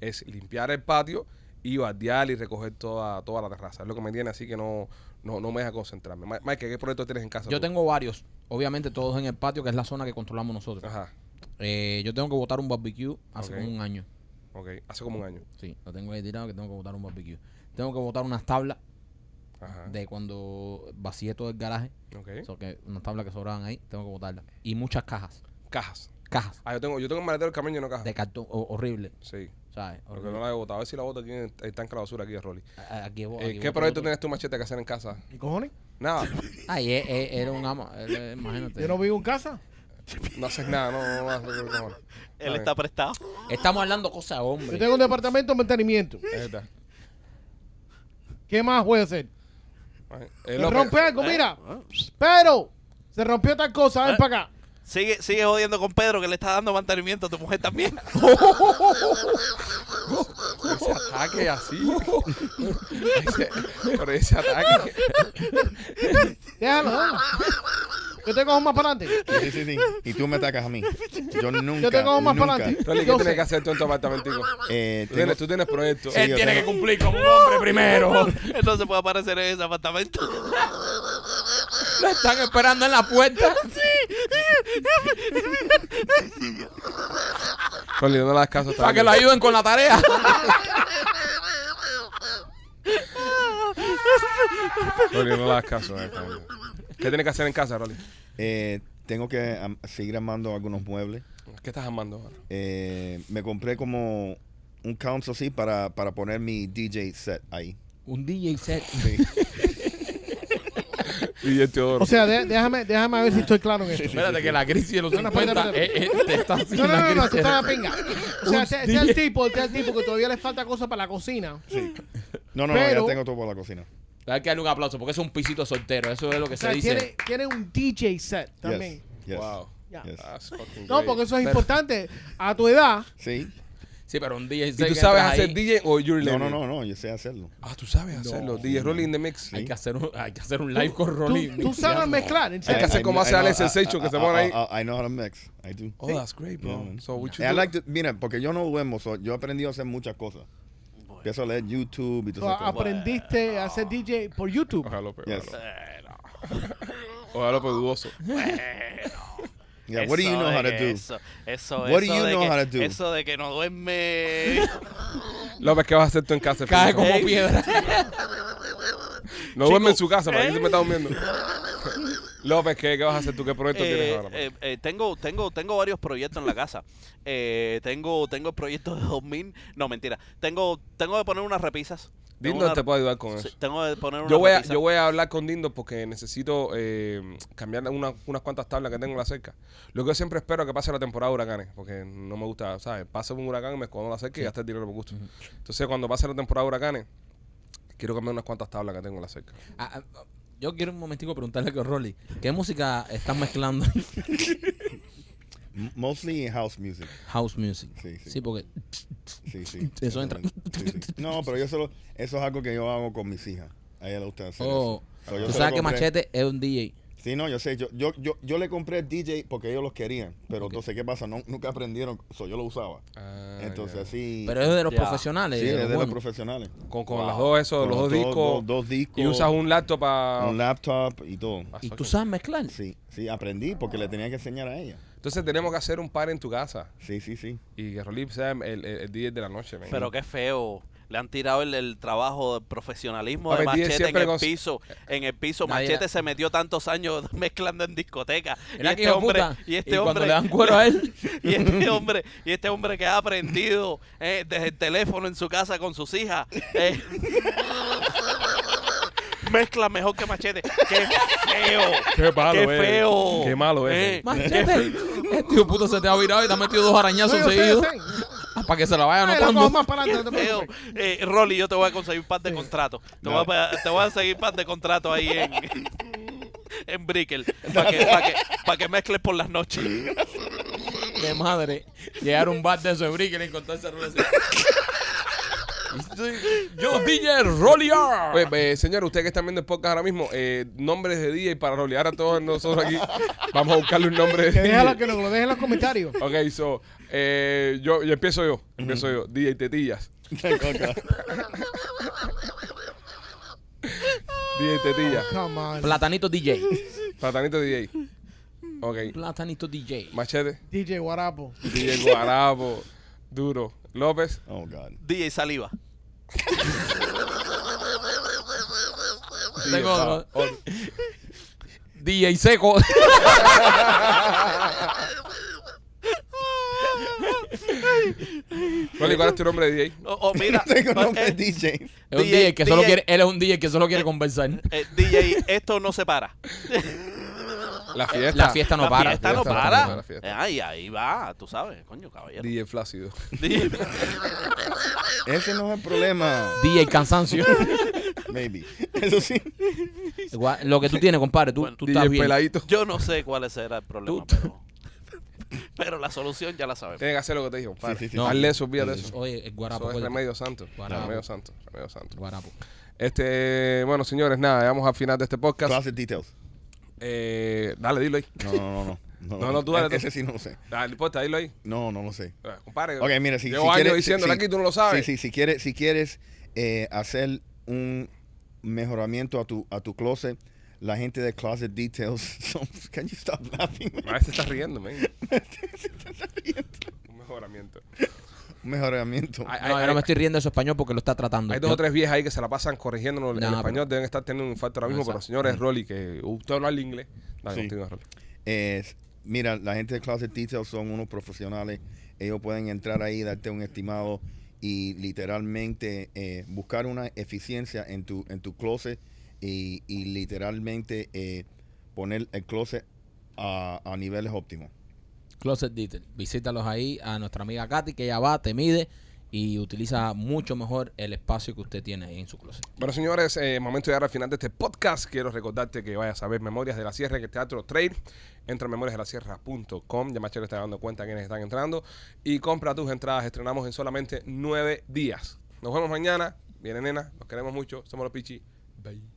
Es limpiar el patio y bardear y recoger toda, toda la terraza. Es lo que me tiene así que no, no, no me deja concentrarme. Ma- Mike, ¿qué proyecto tienes en casa? Yo tú? tengo varios. Obviamente todos en el patio, que es la zona que controlamos nosotros. Ajá. Eh, yo tengo que botar un barbecue hace Ok. como un año. Ok, hace como un año. Sí, lo tengo ahí tirado que tengo que botar un barbecue. Tengo que botar unas tablas Ajá. de cuando vacié todo el garaje. Ok. Que unas tablas que sobraban ahí, tengo que botarlas. Y muchas cajas. Cajas. Cajas Ah, yo tengo, yo tengo un maletero del camión lleno de cajas. de cartón ho- horrible. Sí. ¿Sabes? Porque no la he botado. A ver si la boto aquí en el tanque de la basura aquí de Rolly. A- Aquí, Eh, aquí ¿Qué proyecto tienes tú, machete, que hacer en casa? ¿Y cojones? Nada. Ay, e- e- era un ama. eh, imagínate. Yo no vivo en casa. No haces nada, no, no, no, no, no, no. Él está prestado. Estamos hablando cosas, Yo hombre. tengo un departamento de mantenimiento. ¿Qué más voy a hacer? Ay, eh, Se López, rompe algo, ¿Eh? mira. Pero se rompió tal cosa, ven ¿Eh? para acá. Sigue, sigue jodiendo con Pedro que le está dando mantenimiento a tu mujer también. Ese ataque así. Ese- pero ese ataque. Déjalo, déjalo. Yo te cojo más para adelante. Sí, sí, sí. Y tú me atacas a mí. Yo nunca. Yo te cojo más para adelante. ¿qué tienes sé. que hacer tú en tu apartamentico? Eh, Tú tengo- tienes, tú tienes proyectos. Sí, Él tiene tengo- que cumplir como un hombre primero. Él no se puede aparecer en ese apartamento. Lo están esperando en la puerta. Rolly, no le das caso. está Para que lo ayuden con la tarea. Rolly, no le das caso. eh. ¿Qué tienes que hacer en casa, Rolly? eh, tengo que am- seguir armando algunos muebles. ¿Qué estás armando ahora? Eh, me compré como un console así para, para poner mi DJ set ahí. Un DJ set. Sí. Y el Teodoro. O sea, de- déjame, déjame ver si estoy claro en esto. Espérate que la crisis de los No, no, 50 espérate, eh, eh, te está No, haciendo no, no, no, tú estás pinga. O sea, este este es el tipo, este es el tipo que todavía le falta cosas para la cocina. No, no, Pero- no, ya tengo todo por la cocina. Hay que darle un aplauso porque es un pisito soltero. Eso es lo que O se dice. tiene, tiene un DJ set también. Yes, yes, Wow. Ya. yes. That's fucking No, great. porque eso es Pero- importante. A tu edad, Sí. Sí, pero un DJ ¿Y tú sabes hacer ahí, DJ o Yuri No, no, no, no, yo sé hacerlo. Ah, tú sabes hacerlo. DJ Rolly in the mix. Hay que hacer un, hay que hacer un live con tú, Rolly. tú sabes mezclar, Hay que hacer como hace Alex Sensation, que se pone ahí. I, know how to mix. I do. Oh, that's great, bro. Yeah, so, what you I do? like to- mira, porque yo no duermo, so yo he aprendido a hacer muchas cosas. Empiezo a leer YouTube y todo eso. aprendiste a hacer DJ por YouTube. Ojalá López. Yes. Ojalá Ojalá López dudoso. Yeah, what do you Eso know how to de- do? Eso, eso, What do eso you de know que, how to do? Eso de que no duerme. López, ¿qué vas a hacer tú en casa? Cae Felipe? como piedra. No duerme en su casa, ¿para qué ¿eh? se me está durmiendo? López, ¿qué, ¿qué vas a hacer tú? ¿Qué proyecto Eh, tienes ahora? eh, eh, tengo, tengo, tengo varios proyectos en la casa. Eh, tengo, tengo el proyecto de 2000. No, mentira. Tengo, tengo que poner unas repisas. Dindo una- te puede ayudar con sí, eso. tengo que poner unas Yo voy, a, yo voy a hablar con Dindo porque necesito eh, cambiar una- unas cuantas tablas que tengo en la cerca. Lo que yo siempre espero es que pase la temporada de huracanes, porque no me gusta, ¿sabes? Pasa un huracán, me escondo la cerca y ya está el dinero por gusto. Entonces, cuando pase la temporada de huracanes, quiero cambiar unas cuantas tablas que tengo en la cerca. Ah, ah, yo quiero un momentico preguntarle con Rolly. ¿Qué música estás mezclando? Mostly house music. House music. Sí, sí. Sí, porque Sí, sí. Eso entra. Sí, sí. No, pero yo solo, eso es algo que yo hago con mis hijas. A ella le gusta hacer oh, eso. So, yo tú sabes que Machete es un DJ. Sí, no, yo sé. Yo, yo, yo, yo le compré el DJ porque ellos los querían. Pero Ok. entonces, ¿qué pasa? No, nunca aprendieron. So, yo lo usaba. Ah, entonces, así. Pero es de los profesionales. sí, de es los de los profesionales. Con, con Wow. las dos, eso, Con los dos, discos. Dos, dos discos. Y usas un laptop para. un laptop y todo. ¿Y tú sabes mezclar? Sí, sí, aprendí porque le tenía que enseñar a ella. Entonces, tenemos que hacer un par en tu casa. Sí, sí, sí. Y que Rolly sea el, el, el DJ de la noche. man. Pero qué feo. Le han tirado el, el trabajo de profesionalismo de Machete en el con- piso. En el piso. Nadie Machete se metió tantos años mezclando en discoteca. Y Era que este hombre, puta. y este y cuando hombre, le dan cuero a él. y este hombre, y este hombre que ha aprendido eh, desde el teléfono en su casa con sus hijas. eh, mezcla mejor que Machete. ¡Qué feo! Qué malo ¡Qué feo! Qué malo es. Eh, Machete. Este hijo puto se te ha virado y te ha metido dos arañazos seguidos. Ah, Para que se la vaya anotando. más para adelante, no te Feo. preocupes. Eh, Rolly, yo te voy a conseguir un par de contratos. Te, voy a, te voy a seguir un par de contratos ahí en, en Brickell para que, pa' que, pa' que mezcles por las noches. De madre. Llegar a un bar de eso de Brickell y encontrarse a Rolly. Yo, DJ Rolly R. Oye, eh, señor, usted que está viendo el podcast ahora mismo, eh, nombres de DJ para rolear a todos nosotros aquí. Vamos a buscarle un nombre de Que, déjalo, DJ. que nos lo dejen en los comentarios. Ok, so, eh, yo, yo empiezo yo. Empiezo yo. DJ Tetillas. DJ Tetillas. Come on. Platanito DJ. Platanito DJ. Ok. Platanito DJ. Machete. DJ Guarapo. DJ Guarapo. Duro. López. Oh, God. DJ Saliva. Tengo otro. otro. DJ Seco. Rolly, ¿cuál es tu nombre de DJ? O, o mira, Tengo nombre de eh, DJ. Es un DJ, DJ que solo DJ. quiere, él es un DJ que solo quiere conversar. eh, DJ, esto no se para. La fiesta. La fiesta no la para. fiesta no fiesta no para. para, la fiesta. Eh, Ahí, ahí va, tú sabes, coño, caballero. DJ Flácido. DJ. Ese no es el problema. DJ Cansancio. Maybe. Eso sí. Igual, Lo que tú tienes, compadre, tú, Bueno, tú estás DJ bien. Peladito. Yo no sé cuál será el problema, Tú- pero, pero la solución ya la sabemos. Tienes que hacer lo que te dijo. Sí, sí, sí. No. Hazle eso, olvídate de eso. Oye, el guarapo. Eso es remedio santo. Guarapo. Remedio santo. Remedio santo. Guarapo. Este, bueno, señores, nada, llegamos al final de este podcast. Closet details. Eh, dale, dilo ahí. No, no, no, no. No, No, tú dale, tú. Ese sí no lo sé. Dale, importa, dilo ahí. No, no lo sé. Eh, Compadre, Ok, mira, si, llevo si años diciéndole si- aquí, tú no lo sabes. Sí, sí, si quieres, si quieres eh, hacer un mejoramiento a tu, a tu closet, la gente de Closet Details son... Can you stop laughing? man? Estás riendo, man. Un mejoramiento. Un mejoramiento. Hay, No, yo no me estoy riendo de su español porque lo está tratando. hay dos Yo- o tres viejas ahí que se la pasan corrigiéndonos el No, pero- español. Deben estar teniendo un infarto ahora mismo. Pero Exacto. señores, Rolly, que usted habla el inglés. Dale, Sí. continúa, Rolly. Es- mira, la gente de Closet Details son unos profesionales. Ellos pueden entrar ahí, darte un estimado y literalmente eh, buscar una eficiencia en tu, en tu closet y, y literalmente eh, poner el closet a, a niveles óptimos. Closet Detail. Visítalos ahí a nuestra amiga Katy, que ella va, te mide y utiliza mucho mejor el espacio que usted tiene ahí en su closet. Bueno, señores, eh, momento de llegar al final de este podcast. Quiero recordarte que vayas a ver Memorias de la Sierra, que es Teatro Trade. Entra en memoriasdelasierra.com. Ya Machero está dando cuenta quiénes están entrando. Y compra tus entradas. Estrenamos en solamente nueve días. Nos vemos mañana. Viene nena. Los queremos mucho. Somos los Pichi. Bye.